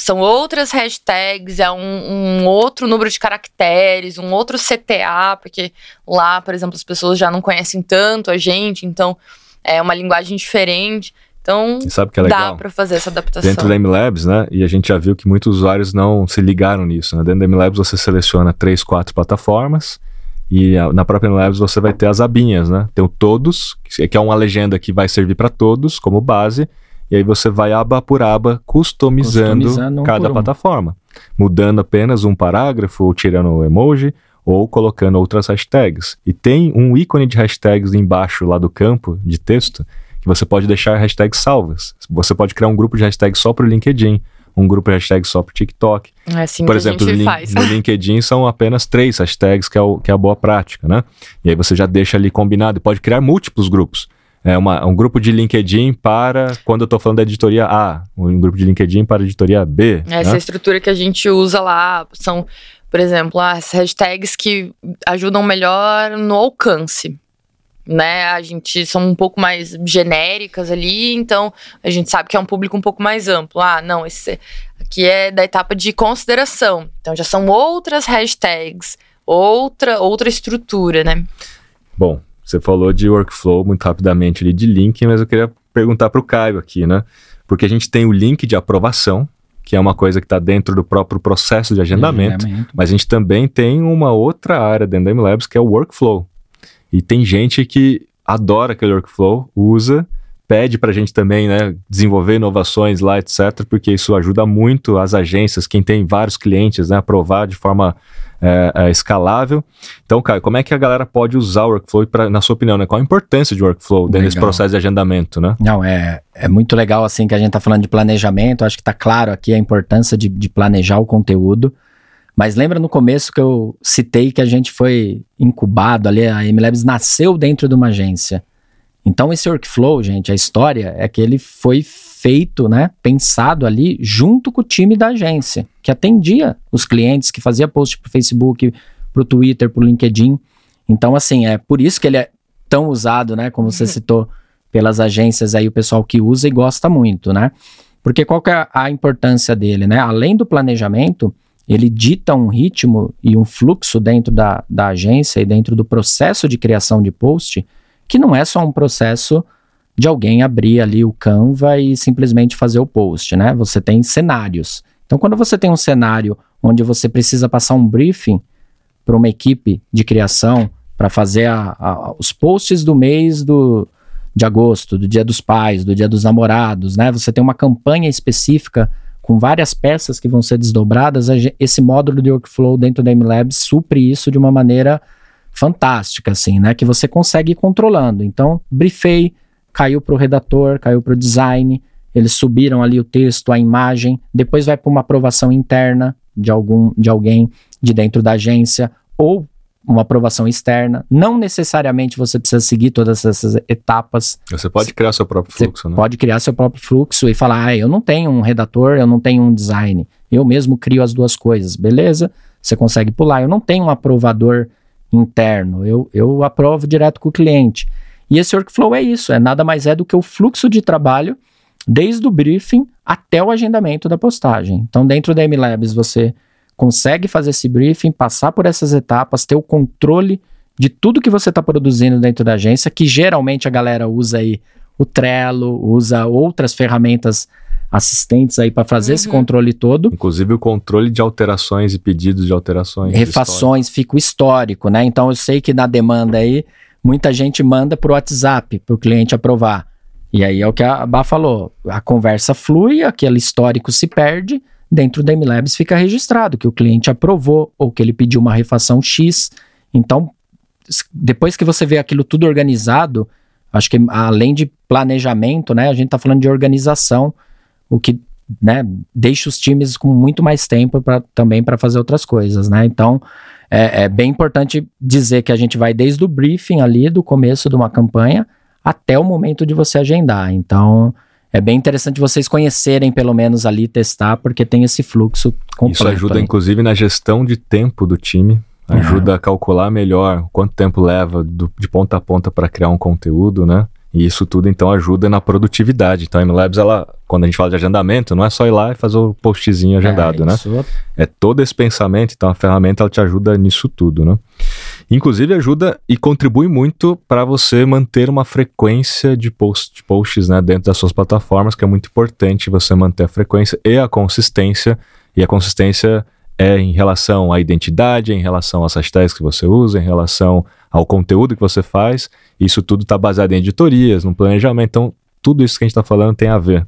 Speaker 2: São outras hashtags, é um, um outro número de caracteres, um outro CTA, porque lá, por exemplo, as pessoas já não conhecem tanto a gente, então é uma linguagem diferente. Então,
Speaker 1: sabe o que é
Speaker 2: dá pra fazer essa adaptação.
Speaker 1: Dentro da MLabs, né? E a gente já viu que muitos usuários não se ligaram nisso. Né? Dentro da MLabs você seleciona três, quatro plataformas e na própria MLabs você vai ter as abinhas, né? Tem o todos, que que é uma legenda que vai servir para todos como base. E aí você vai aba por aba customizando,
Speaker 3: Customizando um
Speaker 1: cada
Speaker 3: um.
Speaker 1: plataforma, mudando apenas um parágrafo, ou tirando o emoji ou colocando outras hashtags. E tem um ícone de hashtags embaixo lá do campo de texto que você pode deixar hashtags salvas. Você pode criar um grupo de hashtags só para o LinkedIn, um grupo de hashtags só para o TikTok.
Speaker 2: É assim
Speaker 1: Por
Speaker 2: que
Speaker 1: exemplo,
Speaker 2: a
Speaker 1: no,
Speaker 2: gente
Speaker 1: lin-
Speaker 2: faz.
Speaker 1: no LinkedIn são apenas três hashtags, que é, o, que é a boa prática, né? E aí você já deixa ali combinado e pode criar múltiplos grupos. É uma, um grupo de LinkedIn para, quando eu estou falando da editoria A, um grupo de LinkedIn para a editoria B.
Speaker 2: Essa
Speaker 1: né?
Speaker 2: estrutura que a gente usa lá são, por exemplo, as hashtags que ajudam melhor no alcance. Né, a gente são um pouco mais genéricas ali, então a gente sabe que é um público um pouco mais amplo. Ah, não, esse aqui é da etapa de consideração. Então já são outras hashtags, outra outra estrutura, né?
Speaker 1: Bom, você falou de workflow muito rapidamente ali de link, mas eu queria perguntar para o Caio aqui, né? Porque a gente tem o link de aprovação, que é uma coisa que está dentro do próprio processo de agendamento. Mas a gente também tem uma outra área dentro da MLabs que é o workflow. E tem gente que adora aquele workflow, usa, pede para a gente também né, desenvolver inovações lá, etc., porque isso ajuda muito as agências, quem tem vários clientes, né, aprovar de forma é, é, escalável. Então, Caio, como é que a galera pode usar o workflow, pra, na sua opinião, né, qual a importância de workflow dentro desse
Speaker 3: Legal.
Speaker 1: processo de agendamento? Né?
Speaker 3: Não, é, é muito legal assim que a gente tá falando de planejamento. Acho que tá claro aqui a importância de, de planejar o conteúdo. Mas lembra no começo que eu citei que a gente foi incubado ali, a MLabs nasceu dentro de uma agência. Então esse workflow, gente, a história é que ele foi feito, né, pensado ali junto com o time da agência, que atendia os clientes, que fazia post pro Facebook, pro Twitter, pro LinkedIn. Então assim, é por isso que ele é tão usado, né, como você citou, pelas agências aí, o pessoal que usa e gosta muito, né? Porque qual que é a importância dele, né? Além do planejamento, ele dita um ritmo e um fluxo dentro da, da agência e dentro do processo de criação de post, que não é só um processo de alguém abrir ali o Canva e simplesmente fazer o post, né? Você tem cenários. Então, quando você tem um cenário onde você precisa passar um briefing para uma equipe de criação para fazer a- a- os posts do mês do, de agosto, do Dia dos Pais, do Dia dos Namorados, né? Você tem uma campanha específica com várias peças que vão ser desdobradas. Esse módulo de workflow dentro da MLabs supre isso de uma maneira fantástica, assim, né? Que você consegue ir controlando. Então, briefei, caiu para o redator, caiu para o design, eles subiram ali o texto, a imagem, depois vai para uma aprovação interna de algum de alguém de dentro da agência ou uma aprovação externa. Não necessariamente você precisa seguir todas essas etapas.
Speaker 1: Você pode criar seu próprio
Speaker 3: Você
Speaker 1: fluxo, né?
Speaker 3: pode criar seu próprio fluxo e falar: ah, eu não tenho um redator, eu não tenho um design. Eu mesmo crio as duas coisas. Beleza? Você consegue pular. Eu não tenho um aprovador interno. Eu, eu aprovo direto com o cliente. E esse workflow é isso. É nada mais é do que o fluxo de trabalho desde o briefing até o agendamento da postagem. Então, dentro da MLabs, você consegue fazer esse briefing, passar por essas etapas, ter o controle de tudo que você está produzindo dentro da agência, que geralmente a galera usa aí o Trello, usa outras ferramentas assistentes aí para fazer esse
Speaker 2: Uhum.
Speaker 3: controle todo.
Speaker 1: Inclusive o controle de alterações e pedidos de alterações.
Speaker 3: Refações, fica o histórico, né? Então eu sei que na demanda aí, muita gente manda pro WhatsApp para o cliente aprovar. E aí é o que a Bá falou, a conversa flui, aquele histórico se perde, dentro da MLabs fica registrado que o cliente aprovou ou que ele pediu uma refação X. Então, depois que você vê aquilo tudo organizado, acho que além de planejamento, né, a gente tá falando de organização, o que né, deixa os times com muito mais tempo pra, também para fazer outras coisas, né? Então, é, é bem importante dizer que a gente vai desde o briefing ali, do começo de uma campanha, até o momento de você agendar. Então, é bem interessante vocês conhecerem, pelo menos ali, testar, porque tem esse fluxo completo.
Speaker 1: Isso ajuda,
Speaker 3: aí.
Speaker 1: inclusive, na gestão de tempo do time. Ajuda a calcular melhor quanto tempo leva do, de ponta a ponta para criar um conteúdo, né? E isso tudo, então, ajuda na produtividade. Então, a MLabs, ela, quando a gente fala de agendamento, não é só ir lá e fazer o postzinho agendado,
Speaker 3: é,
Speaker 1: né?
Speaker 3: isso-
Speaker 1: É todo esse pensamento, então a ferramenta ela te ajuda nisso tudo, né? Inclusive ajuda e contribui muito para você manter uma frequência de, post, de posts né, dentro das suas plataformas, que é muito importante você manter a frequência e a consistência. E a consistência é em relação à identidade, é em relação às hashtags que você usa, em relação ao conteúdo que você faz. Isso tudo está baseado em editorias, no planejamento. Então, tudo isso que a gente está falando tem a ver.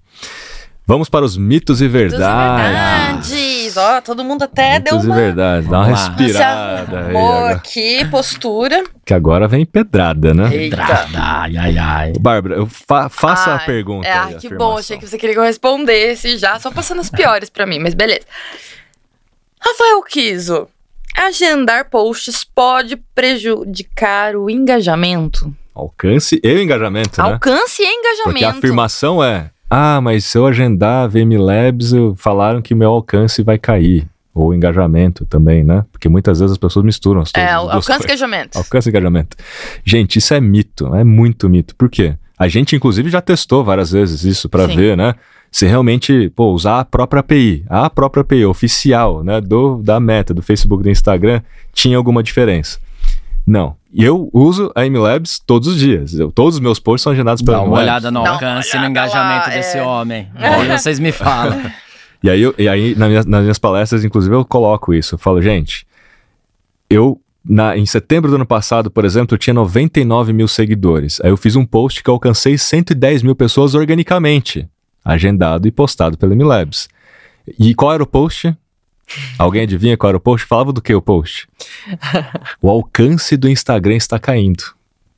Speaker 1: Vamos para os mitos e verdades.
Speaker 2: Verdades. Ó, todo mundo até deu
Speaker 1: Mitos e
Speaker 2: uma...
Speaker 1: verdades. Dá uma
Speaker 3: Vamos
Speaker 1: respirada. aí, agora.
Speaker 2: aqui, postura.
Speaker 1: que agora vem pedrada, né?
Speaker 2: Eita.
Speaker 3: Drada, Ai, ai, ai.
Speaker 1: Bárbara, eu fa- faça a
Speaker 2: Ai,
Speaker 1: pergunta.
Speaker 2: É,
Speaker 1: aí, a
Speaker 2: que
Speaker 1: afirmação.
Speaker 2: bom. Achei que você queria que eu respondesse já. Só passando as piores pra mim, mas beleza. Rafael Kiso. Agendar posts pode prejudicar o engajamento?
Speaker 1: Alcance e engajamento, né?
Speaker 2: Alcance e
Speaker 1: Porque
Speaker 2: engajamento.
Speaker 1: a afirmação é: ah, mas se eu agendar VM Labs, falaram que meu alcance vai cair. Ou engajamento também, né? Porque muitas vezes as pessoas misturam as duas
Speaker 2: É, alcance e
Speaker 1: coisas.
Speaker 2: engajamento.
Speaker 1: Alcance e engajamento. Gente, isso é mito, é muito mito. Por quê? A gente, inclusive, já testou várias vezes isso para ver, né? Se realmente, pô, usar a própria API, a própria API oficial, né, do, da meta, do Facebook, do Instagram, tinha alguma diferença. Não. E eu uso a MLabs todos os dias. Eu- todos os meus posts são agendados pela
Speaker 3: Dá uma olhada no alcance e no engajamento
Speaker 2: lá,
Speaker 3: desse
Speaker 2: é.
Speaker 3: homem. Aí vocês me falam.
Speaker 1: E aí, eu- e aí na minha- nas minhas palestras, inclusive, eu coloco isso. Eu falo, gente, eu, na, em setembro do ano passado, por exemplo, eu tinha 99 mil seguidores. Aí eu fiz um post que eu alcancei 110 mil pessoas organicamente, agendado e postado pela MLabs. E qual era o post? Alguém adivinha qual era o post? Falava do que o post? O alcance do Instagram está caindo.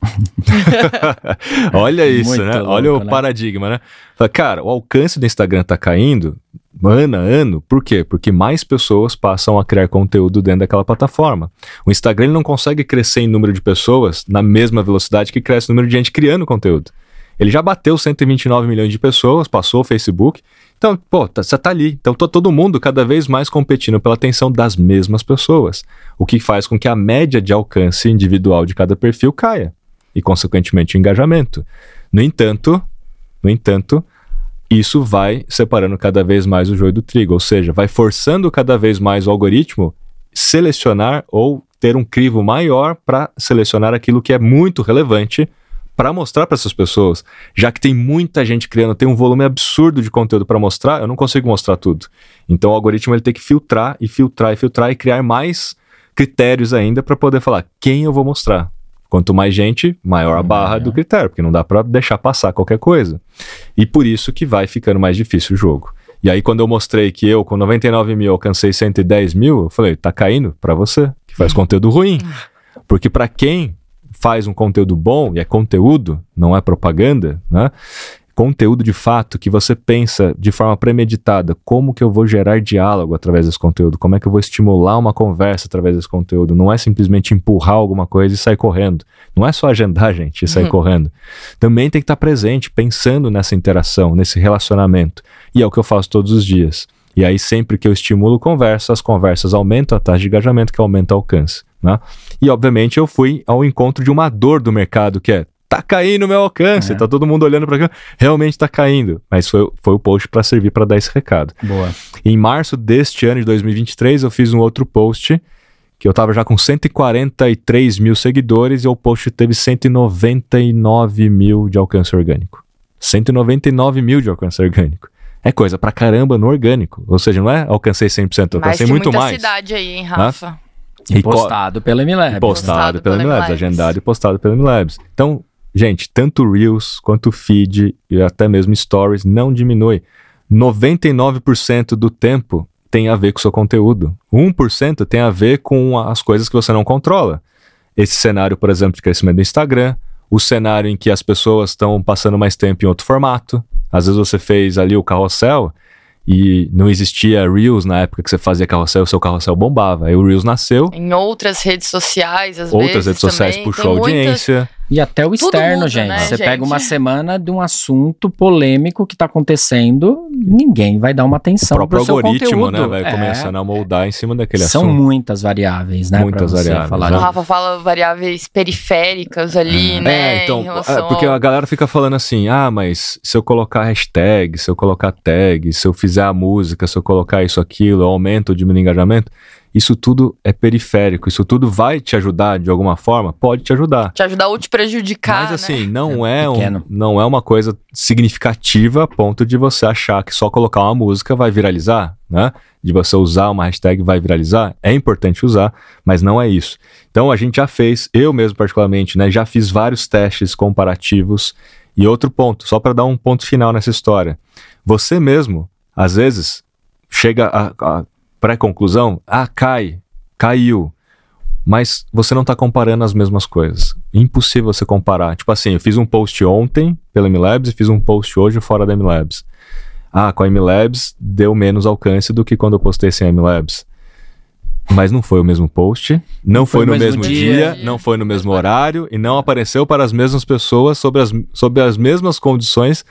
Speaker 1: Olha isso,
Speaker 3: Muito
Speaker 1: né?
Speaker 3: louco,
Speaker 1: Olha o
Speaker 3: né?
Speaker 1: paradigma, né? Fala, Cara, o alcance do Instagram tá caindo ano a ano. Por quê? Porque mais pessoas passam a criar conteúdo dentro daquela plataforma. O Instagram não consegue crescer em número de pessoas na mesma velocidade que cresce o número de gente criando conteúdo. Ele já bateu 129 milhões de pessoas, passou o Facebook. Então, pô, tá- você tá ali. Então, tá todo mundo cada vez mais competindo pela atenção das mesmas pessoas. O que faz com que a média de alcance individual de cada perfil caia. E, consequentemente, o engajamento. No entanto, no entanto, isso vai separando cada vez mais o joio do trigo. Ou seja, vai forçando cada vez mais o algoritmo selecionar ou ter um crivo maior para selecionar aquilo que é muito relevante para mostrar para essas pessoas. Já que tem muita gente criando, tem um volume absurdo de conteúdo para mostrar, eu não consigo mostrar tudo. Então o algoritmo ele tem que filtrar e filtrar e filtrar e criar mais critérios ainda para poder falar quem eu vou mostrar. Quanto mais gente, maior a barra do critério, porque não dá para deixar passar qualquer coisa. E por isso que vai ficando mais difícil o jogo. E aí, quando eu mostrei que eu, com 99 mil, alcancei 110 mil, eu falei, tá caindo para você, que faz conteúdo ruim. Porque para quem faz um conteúdo bom, e é conteúdo, não é propaganda, né? Conteúdo de fato que você pensa de forma premeditada, como que eu vou gerar diálogo através desse conteúdo, como é que eu vou estimular uma conversa através desse conteúdo, não é simplesmente empurrar alguma coisa e sair correndo. Não é só agendar, gente, e sair
Speaker 2: Uhum.
Speaker 1: correndo. Também tem que estar presente, pensando nessa interação, nesse relacionamento. E é o que eu faço todos os dias. E aí, sempre que eu estimulo conversa, as conversas aumentam a taxa de engajamento, que aumenta o alcance. Né? E, obviamente, eu fui ao encontro de uma dor do mercado, que é tá caindo o meu alcance,
Speaker 3: É.
Speaker 1: tá todo mundo olhando para cá, realmente tá caindo. Mas foi, foi o post para servir para dar esse recado.
Speaker 3: Boa.
Speaker 1: Em março deste ano de 2023, eu fiz um outro post que eu tava já com 143 mil seguidores e o post teve 199 mil de alcance orgânico. 199 mil de alcance orgânico. É coisa pra caramba no orgânico. Ou seja, não é alcancei 100%, eu
Speaker 2: Mas
Speaker 1: alcancei
Speaker 2: tem
Speaker 1: muito
Speaker 2: muita
Speaker 1: mais.
Speaker 2: cidade aí, hein, Rafa?
Speaker 3: E
Speaker 1: E
Speaker 3: postado pela MLab.
Speaker 1: E postado
Speaker 2: Postado
Speaker 1: pela
Speaker 2: pela
Speaker 1: MLabs,
Speaker 2: MLabs.
Speaker 1: agendado e postado pela MLabs. Então, gente, tanto Reels quanto feed e até mesmo Stories não diminui. 99% do tempo tem a ver com o seu conteúdo. 1% tem a ver com as coisas que você não controla. Esse cenário, por exemplo, de crescimento do Instagram, o cenário em que as pessoas estão passando mais tempo em outro formato. Às vezes você fez ali o carrossel e não existia Reels na época que você fazia carrossel, o seu carrossel bombava. Aí o Reels nasceu.
Speaker 2: Em outras redes sociais, às
Speaker 1: outras
Speaker 2: vezes.
Speaker 1: redes sociais
Speaker 2: também.
Speaker 1: puxou
Speaker 2: Tem
Speaker 1: audiência.
Speaker 3: E até o
Speaker 2: Tudo
Speaker 3: externo,
Speaker 2: muda,
Speaker 3: gente.
Speaker 2: né,
Speaker 3: Você
Speaker 2: gente?
Speaker 3: pega uma semana de um assunto polêmico que tá acontecendo, ninguém vai dar uma
Speaker 1: O
Speaker 3: atenção
Speaker 1: próprio
Speaker 3: pro seu
Speaker 1: algoritmo, né,
Speaker 3: conteúdo.
Speaker 1: vai
Speaker 3: É.
Speaker 1: começando a moldar em cima daquele
Speaker 3: São
Speaker 1: assunto.
Speaker 3: muitas variáveis, né?
Speaker 1: Muitas variáveis,
Speaker 3: falar
Speaker 2: O
Speaker 1: né?
Speaker 3: de-
Speaker 2: Rafa fala variáveis periféricas ali, né?
Speaker 1: É, então, é, porque
Speaker 2: ao-
Speaker 1: a galera fica falando assim, ah, mas se eu colocar hashtag, se eu colocar tag, se eu fizer a música, se eu colocar isso, aquilo, eu aumento ou diminuo o engajamento, isso tudo é periférico, isso tudo vai te ajudar de alguma forma? Pode te ajudar.
Speaker 2: Te ajudar ou te prejudicar,
Speaker 1: Mas
Speaker 2: né?
Speaker 1: assim, não
Speaker 3: É
Speaker 1: é, um, não é uma coisa significativa a ponto de você achar que só colocar uma música vai viralizar, né? De você usar uma hashtag vai viralizar. É importante usar, mas não é isso. Então a gente já fez, eu mesmo particularmente, né? Já fiz vários testes comparativos. E outro ponto, só para dar um ponto final nessa história. Você mesmo, às vezes, chega a, a pré-conclusão, ah, cai, caiu. Mas você não está comparando as mesmas coisas. Impossível você comparar. Tipo assim, eu fiz um post ontem pela MLabs e fiz um post hoje fora da MLabs. Ah, com a MLabs deu menos alcance do que quando eu postei sem a MLabs. Mas não foi o mesmo post, não, foi, no mesmo, dia,
Speaker 2: dia.
Speaker 1: não foi no mesmo horário e não apareceu para as mesmas pessoas sobre as, sobre as mesmas condições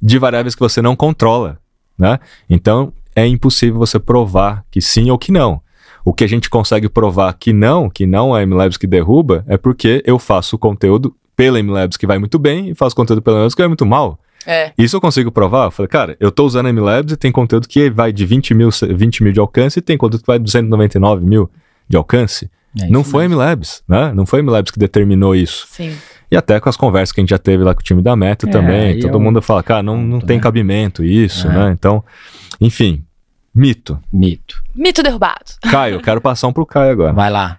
Speaker 1: de variáveis que você não controla, né? Então é impossível você provar que sim ou que não. O que a gente consegue provar que não, que não é a MLabs que derruba, é porque eu faço conteúdo pela MLabs que vai muito bem e faço conteúdo pela MLabs que vai muito mal.
Speaker 2: É.
Speaker 1: Isso eu consigo provar? Eu falei, cara, eu tô usando a MLabs e tem conteúdo que vai de 20 mil, 20 mil de alcance e tem conteúdo que vai de 299 mil de alcance.
Speaker 3: É
Speaker 1: não foi a
Speaker 3: mesmo.
Speaker 1: MLabs, né? Não foi a MLabs que determinou isso.
Speaker 2: Sim.
Speaker 1: E até com as conversas que a gente já teve lá com o time da Meta
Speaker 3: É,
Speaker 1: também, todo
Speaker 3: um
Speaker 1: mundo fala, cara, não, não tem
Speaker 3: né?
Speaker 1: cabimento isso,
Speaker 3: É.
Speaker 1: né? Então, enfim, mito.
Speaker 3: Mito.
Speaker 2: Mito derrubado.
Speaker 1: Caio, eu quero passar um pro Caio agora.
Speaker 3: Vai lá.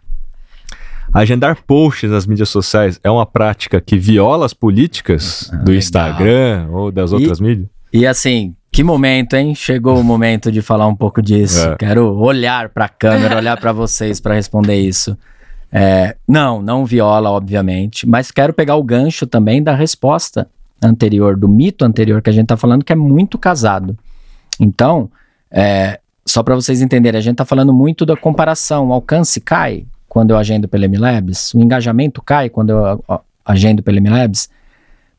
Speaker 1: Agendar posts nas mídias sociais é uma prática que viola as políticas
Speaker 3: Ah,
Speaker 1: do
Speaker 3: legal.
Speaker 1: Instagram ou das
Speaker 3: E-
Speaker 1: outras mídias?
Speaker 3: E assim, que momento, hein? Chegou o momento de falar um pouco disso.
Speaker 1: É.
Speaker 3: Quero olhar para a câmera, olhar para vocês para responder isso. É, não, não viola, obviamente, mas quero pegar o gancho também da resposta anterior, do mito anterior que a gente tá falando, que é muito casado. Então, é, só para vocês entenderem, a gente tá falando muito da comparação. O alcance cai quando eu agendo pela MLabs, o engajamento cai quando eu agendo pela MLabs.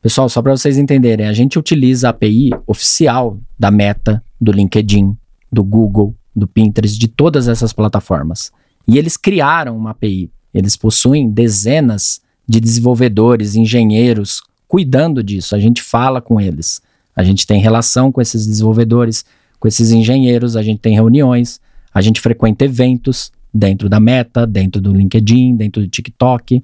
Speaker 3: Pessoal, só para vocês entenderem, a gente utiliza a API oficial da Meta, do LinkedIn, do Google, do Pinterest, de todas essas plataformas. E eles criaram uma API. Eles possuem dezenas de desenvolvedores, engenheiros cuidando disso. A gente fala com eles. A gente tem relação com esses desenvolvedores, com esses engenheiros, a gente tem reuniões, a gente frequenta eventos dentro da Meta, dentro do LinkedIn, dentro do TikTok.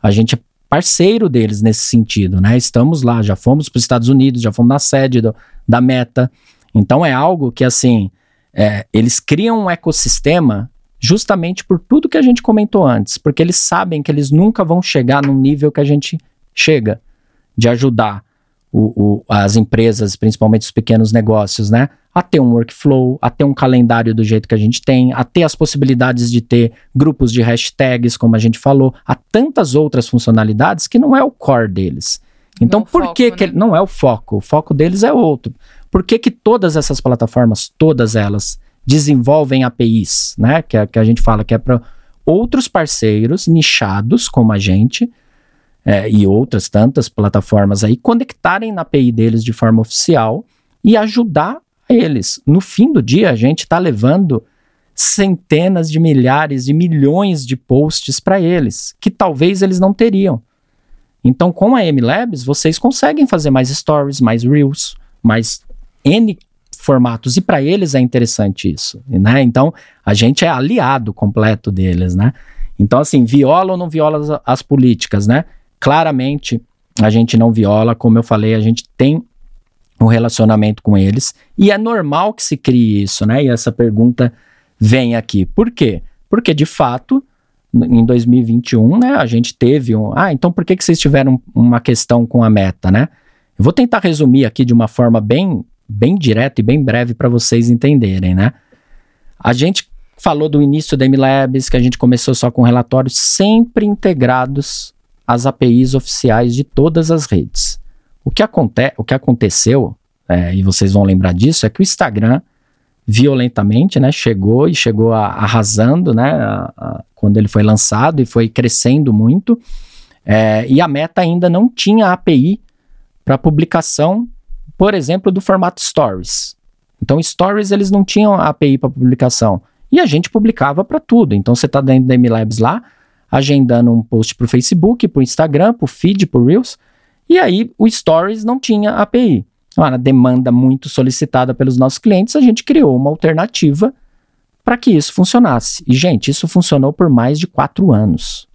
Speaker 3: A gente é parceiro deles nesse sentido, né? Estamos lá, já fomos para os Estados Unidos, já fomos na sede do- da Meta. Então é algo que, assim, é, eles criam um ecossistema justamente por tudo que a gente comentou antes, porque eles sabem que eles nunca vão chegar num nível que a gente chega de ajudar o- o- as empresas, principalmente os pequenos negócios, né? A ter um workflow, a ter um calendário do jeito que a gente tem, a ter as possibilidades de ter grupos de hashtags, como a gente falou, há tantas outras funcionalidades que não é o core deles. Então,
Speaker 2: Não é
Speaker 3: por
Speaker 2: foco,
Speaker 3: que,
Speaker 2: né?
Speaker 3: que ele- não é o foco? O foco deles é outro. Por que, que todas essas plataformas, todas elas, desenvolvem APIs, né? Que, a- que a gente fala que é para outros parceiros nichados como a gente é, e outras tantas plataformas aí conectarem na API deles de forma oficial e ajudar eles. No fim do dia, a gente está levando centenas de milhares de milhões de posts para eles, que talvez eles não teriam. Então, com a MLabs, vocês conseguem fazer mais stories, mais reels, mais N formatos, e para eles é interessante isso, né? Então, a gente é aliado completo deles, né? Então, assim, viola ou não viola as, as políticas, né? Claramente, a gente não viola, como eu falei, a gente tem um relacionamento com eles, e é normal que se crie isso, né? E essa pergunta vem aqui. Por quê? Porque, de fato, em 2021, né, a gente teve um. Ah, então por que, que vocês tiveram uma questão com a meta, né? Eu vou tentar resumir aqui de uma forma bem, bem direta e bem breve para vocês entenderem, né? A gente falou do início da MLabs, que a gente começou só com relatórios sempre integrados às APIs oficiais de todas as redes. O que, aconte o que aconteceu, é, e vocês vão lembrar disso, é que o Instagram violentamente, né? Chegou e chegou a, arrasando, né? A, a, quando ele foi lançado e foi crescendo muito. É, e a Meta ainda não tinha API para publicação, por exemplo, do formato Stories. Então, Stories eles não tinham API para publicação. E a gente publicava para tudo. Então, você está dentro da MLabs lá, agendando um post para o Facebook, para o Instagram, para o feed, para o Reels. E aí, o Stories não tinha API. Uma demanda muito solicitada pelos nossos clientes, a gente criou uma alternativa para que isso funcionasse. E, gente, isso funcionou por mais de quatro anos,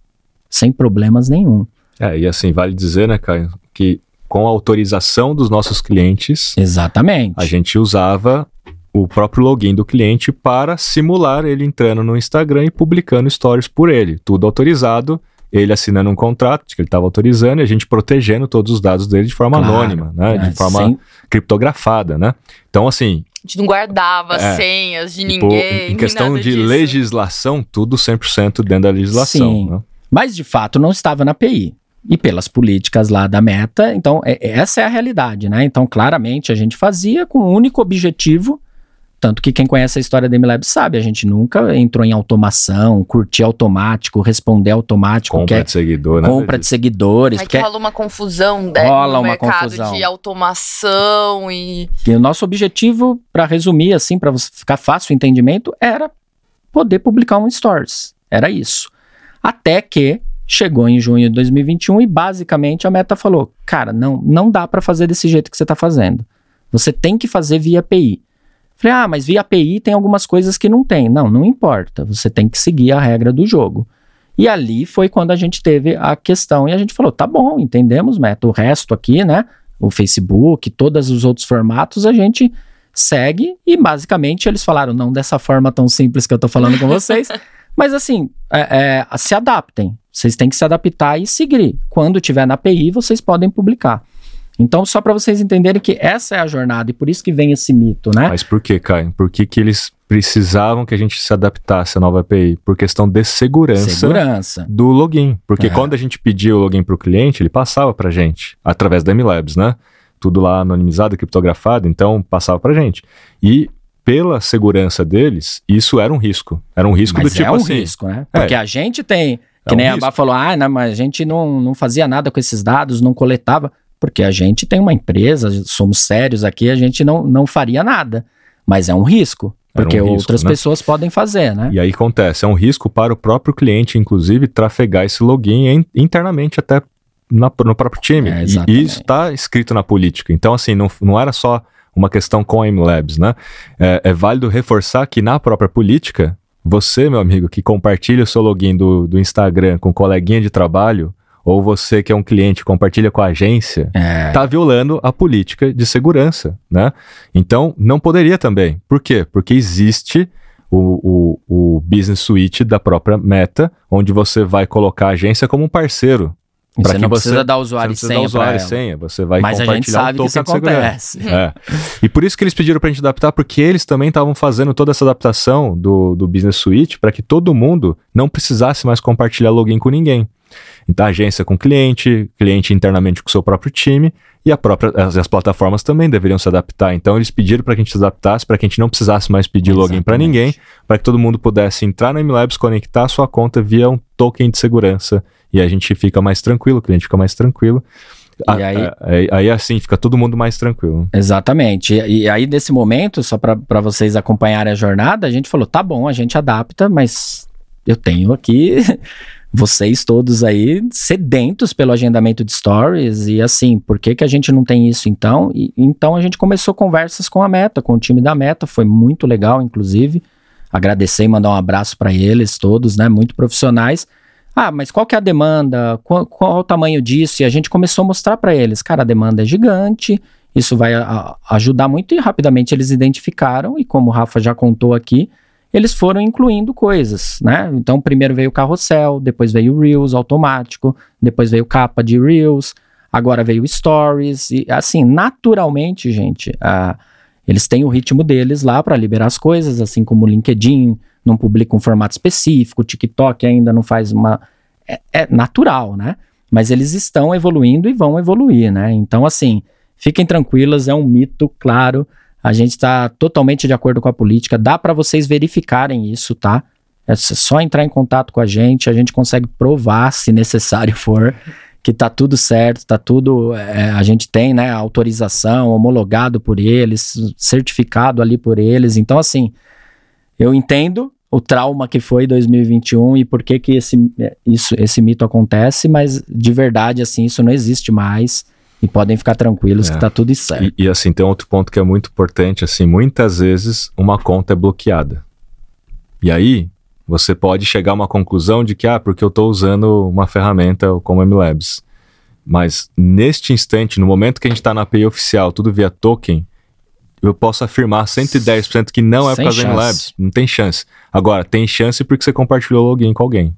Speaker 3: sem problemas nenhum.
Speaker 1: É, e assim, vale dizer, né, Caio, que com a autorização dos nossos clientes.
Speaker 3: Exatamente.
Speaker 1: A gente usava o próprio login do cliente para simular ele entrando no Instagram e publicando stories por ele. Tudo autorizado, ele assinando um contrato que ele estava autorizando e a gente protegendo todos os dados dele de forma claro, anônima, né? É, de forma sem... criptografada, né? Então, assim.
Speaker 2: A gente não guardava é, senhas de tipo, ninguém.
Speaker 1: Em questão de disso. legislação, tudo 100% dentro da legislação. Sim. Né?
Speaker 3: Mas, de fato, não estava na API e pelas políticas lá da meta. Então, é, essa é a realidade, né? Então, claramente, a gente fazia com o um único objetivo, tanto que quem conhece a história da MLab sabe, a gente nunca entrou em automação, curtir automático, responder automático.
Speaker 1: Compra quer, de seguidor,
Speaker 3: né? Compra de seguidores.
Speaker 2: Aí que rola uma confusão né, rola no uma mercado confusão. de automação e...
Speaker 3: e o nosso objetivo, para resumir assim, para ficar fácil o entendimento, era poder publicar um Stories. Era isso. Até que Chegou em junho de 2021 e basicamente a Meta falou: "Cara, não, não dá para fazer desse jeito que você está fazendo. Você tem que fazer via API". Falei: "Ah, mas via API tem algumas coisas que não tem". Não, não importa. Você tem que seguir a regra do jogo. E ali foi quando a gente teve a questão e a gente falou: "Tá bom, entendemos, Meta. O resto aqui, né? O Facebook, todos os outros formatos, a gente segue e basicamente eles falaram não dessa forma tão simples que eu tô falando com vocês, mas assim, é, é, se adaptem. Vocês têm que se adaptar e seguir. Quando tiver na API, vocês podem publicar. Então, só para vocês entenderem que essa é a jornada e por isso que vem esse mito, né?
Speaker 1: Mas por que, Caio? Por que, que eles precisavam que a gente se adaptasse à nova API? Por questão de segurança,
Speaker 3: segurança.
Speaker 1: do login. Porque é. quando a gente pedia o login para o cliente, ele passava para gente, através da MLabs, né? Tudo lá anonimizado, criptografado, então passava para gente. E pela segurança deles, isso era um risco. Era um risco
Speaker 3: Mas
Speaker 1: do tipo
Speaker 3: é um
Speaker 1: assim.
Speaker 3: risco, né? Porque é. a gente tem que nem um a Bá falou, ah, não, mas a gente não, não fazia nada com esses dados, não coletava, porque a gente tem uma empresa, somos sérios aqui, a gente não, não faria nada. Mas é um risco, porque um risco, outras né? pessoas podem fazer, né?
Speaker 1: E aí acontece, é um risco para o próprio cliente, inclusive, trafegar esse login internamente até na, no próprio time. É, e isso está escrito na política. Então, assim, não, não era só uma questão com a MLabs, né? É, é válido reforçar que na própria política você, meu amigo, que compartilha o seu login do, do Instagram com um coleguinha de trabalho, ou você que é um cliente compartilha com a agência, está é. Tá violando a política de segurança, né? Então, não poderia também. Por quê? Porque existe o, o, o Business Suite da própria Meta, onde você vai colocar a agência como um parceiro
Speaker 3: você não precisa dar usuário e senha. Dar usuário e senha,
Speaker 1: você vai
Speaker 3: Mas
Speaker 1: compartilhar
Speaker 3: a gente sabe
Speaker 1: que
Speaker 3: isso acontece.
Speaker 1: É. E por isso que eles pediram para a gente adaptar, porque eles também estavam fazendo toda essa adaptação do, do Business Suite para que todo mundo não precisasse mais compartilhar login com ninguém. Então, agência com cliente, cliente internamente com o seu próprio time e a própria, as, as plataformas também deveriam se adaptar. Então, eles pediram para que a gente se adaptasse, para que a gente não precisasse mais pedir Exatamente. login para ninguém, para que todo mundo pudesse entrar no MLabs, conectar a sua conta via um token de segurança e a gente fica mais tranquilo, o cliente fica mais tranquilo. E aí, aí, aí, assim fica todo mundo mais tranquilo.
Speaker 3: Exatamente. E, e aí, nesse momento, só para vocês acompanharem a jornada, a gente falou: tá bom, a gente adapta, mas eu tenho aqui vocês todos aí sedentos pelo agendamento de stories. E assim, por que, que a gente não tem isso então? E, então a gente começou conversas com a Meta, com o time da Meta, foi muito legal, inclusive. Agradecer e mandar um abraço para eles todos, né? Muito profissionais. Ah, mas qual que é a demanda? Qual, qual o tamanho disso? E a gente começou a mostrar para eles, cara, a demanda é gigante, isso vai a, ajudar muito e rapidamente eles identificaram e como o Rafa já contou aqui, eles foram incluindo coisas, né? Então primeiro veio o carrossel, depois veio o Reels automático, depois veio capa de Reels, agora veio Stories e assim, naturalmente, gente, uh, eles têm o ritmo deles lá para liberar as coisas, assim como o LinkedIn, não publica um formato específico, o TikTok ainda não faz uma. É, é, natural, né? Mas eles estão evoluindo e vão evoluir, né? Então, assim, fiquem tranquilas, é um mito, claro. A gente está totalmente de acordo com a política. Dá para vocês verificarem isso, tá? É só entrar em contato com a gente, a gente consegue provar, se necessário for, que tá tudo certo, tá tudo. É, a gente tem, né, autorização, homologado por eles, certificado ali por eles. Então, assim, eu entendo o trauma que foi 2021 e por que que esse, isso, esse mito acontece, mas de verdade, assim, isso não existe mais. E podem ficar tranquilos é. que tá tudo certo.
Speaker 1: E, e, assim, tem outro ponto que é muito importante, assim, muitas vezes uma conta é bloqueada. E aí, você pode chegar a uma conclusão de que, ah, porque eu estou usando uma ferramenta como MLabs. Mas neste instante, no momento que a gente está na API oficial, tudo via token, eu posso afirmar 110% que não é por causa do MLabs. Não tem chance. Agora, tem chance porque você compartilhou o login com alguém.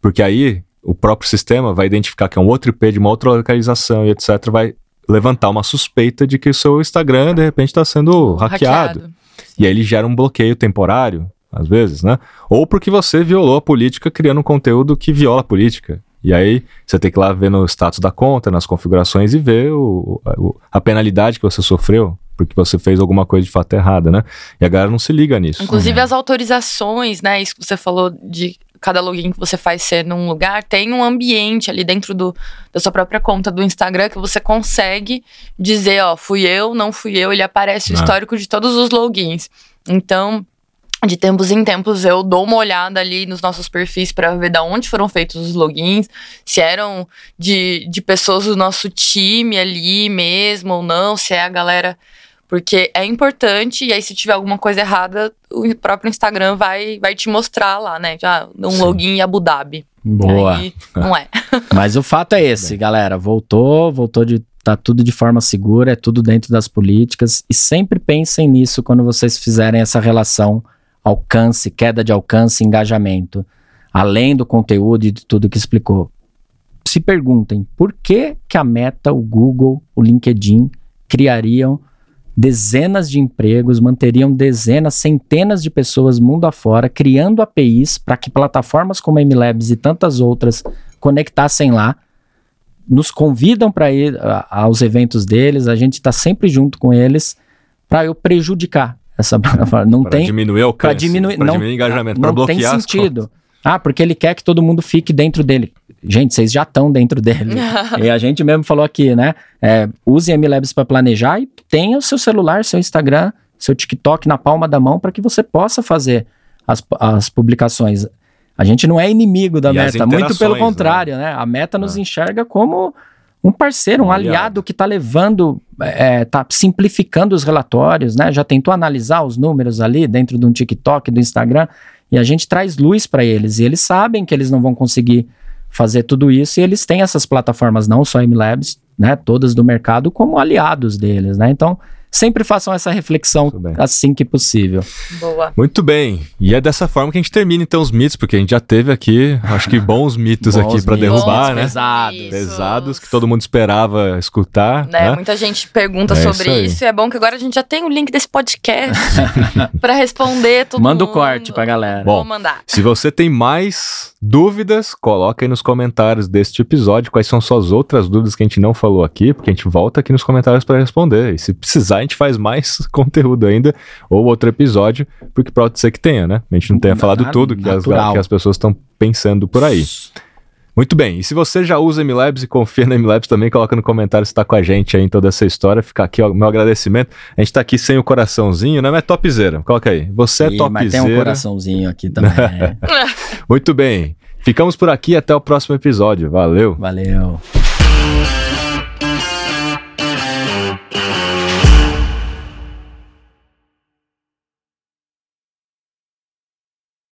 Speaker 1: Porque aí o próprio sistema vai identificar que é um outro IP de uma outra localização e etc. Vai levantar uma suspeita de que o seu Instagram de repente está sendo hackeado. hackeado. E aí ele gera um bloqueio temporário, às vezes, né? Ou porque você violou a política criando um conteúdo que viola a política. E aí você tem que ir lá ver no status da conta, nas configurações e ver o, o, a penalidade que você sofreu porque você fez alguma coisa de fato errada, né? E a galera não se liga nisso.
Speaker 2: Inclusive uhum. as autorizações, né? Isso que você falou de cada login que você faz ser num lugar, tem um ambiente ali dentro do, da sua própria conta do Instagram que você consegue dizer, ó, fui eu, não fui eu, ele aparece o ah. histórico de todos os logins. Então, de tempos em tempos eu dou uma olhada ali nos nossos perfis para ver de onde foram feitos os logins, se eram de, de pessoas do nosso time ali mesmo ou não, se é a galera porque é importante, e aí se tiver alguma coisa errada, o próprio Instagram vai, vai te mostrar lá, né? Já um Sim. login em Abu Dhabi.
Speaker 3: Boa.
Speaker 2: Aí, não é.
Speaker 3: Mas o fato é esse, galera. Voltou, voltou de. Tá tudo de forma segura, é tudo dentro das políticas. E sempre pensem nisso quando vocês fizerem essa relação alcance, queda de alcance, engajamento. Além do conteúdo e de tudo que explicou. Se perguntem por que, que a Meta, o Google, o LinkedIn criariam dezenas de empregos, manteriam dezenas, centenas de pessoas mundo afora, criando APIs para que plataformas como a MLabs e tantas outras conectassem lá. Nos convidam para ir a, aos eventos deles, a gente está sempre junto com eles para eu prejudicar essa plataforma. Não
Speaker 1: pra
Speaker 3: tem
Speaker 1: diminuir o alcance, diminuir, não, diminuir o engajamento, para bloquear
Speaker 3: tem sentido. Ah, porque ele quer que todo mundo fique dentro dele. Gente, vocês já estão dentro dele. e a gente mesmo falou aqui, né? É, use MLabs para planejar e tenha o seu celular, seu Instagram, seu TikTok na palma da mão para que você possa fazer as, as publicações. A gente não é inimigo da e Meta, muito pelo né? contrário, né? né? A Meta nos ah. enxerga como um parceiro, um, um aliado. aliado. que está levando, está é, simplificando os relatórios, né? Já tentou analisar os números ali dentro de um TikTok, do Instagram, e a gente traz luz para eles. E eles sabem que eles não vão conseguir fazer tudo isso e eles têm essas plataformas, não só MLabs, né, todas do mercado, como aliados deles, né? Então, sempre façam essa reflexão assim que possível.
Speaker 2: Boa.
Speaker 1: Muito bem. E é dessa forma que a gente termina então os mitos, porque a gente já teve aqui, acho que bons mitos bons aqui para derrubar, né?
Speaker 3: Pesados.
Speaker 1: Pesados que todo mundo esperava escutar.
Speaker 2: Né? né? Muita gente pergunta é sobre isso, isso, e é bom que agora a gente já tem o link desse podcast para responder tudo.
Speaker 3: Manda o corte pra galera.
Speaker 1: Bom, Vou mandar. Se você tem mais dúvidas, coloca aí nos comentários deste episódio quais são suas outras dúvidas que a gente não falou aqui, porque a gente volta aqui nos comentários para responder. E se precisar, a gente faz mais conteúdo ainda, ou outro episódio, porque pode ser que tenha, né? A gente não tenha falado tudo que as, que as pessoas estão pensando por aí. Muito bem, e se você já usa MLabs e confia na MLabs também, coloca no comentário se está com a gente aí em toda essa história. Fica aqui o meu agradecimento. A gente está aqui sem o coraçãozinho, né? Mas é topzera. Coloca aí. Você é topzera. Mas
Speaker 3: tem um coraçãozinho aqui também.
Speaker 1: Muito bem. Ficamos por aqui até o próximo episódio. Valeu.
Speaker 3: Valeu.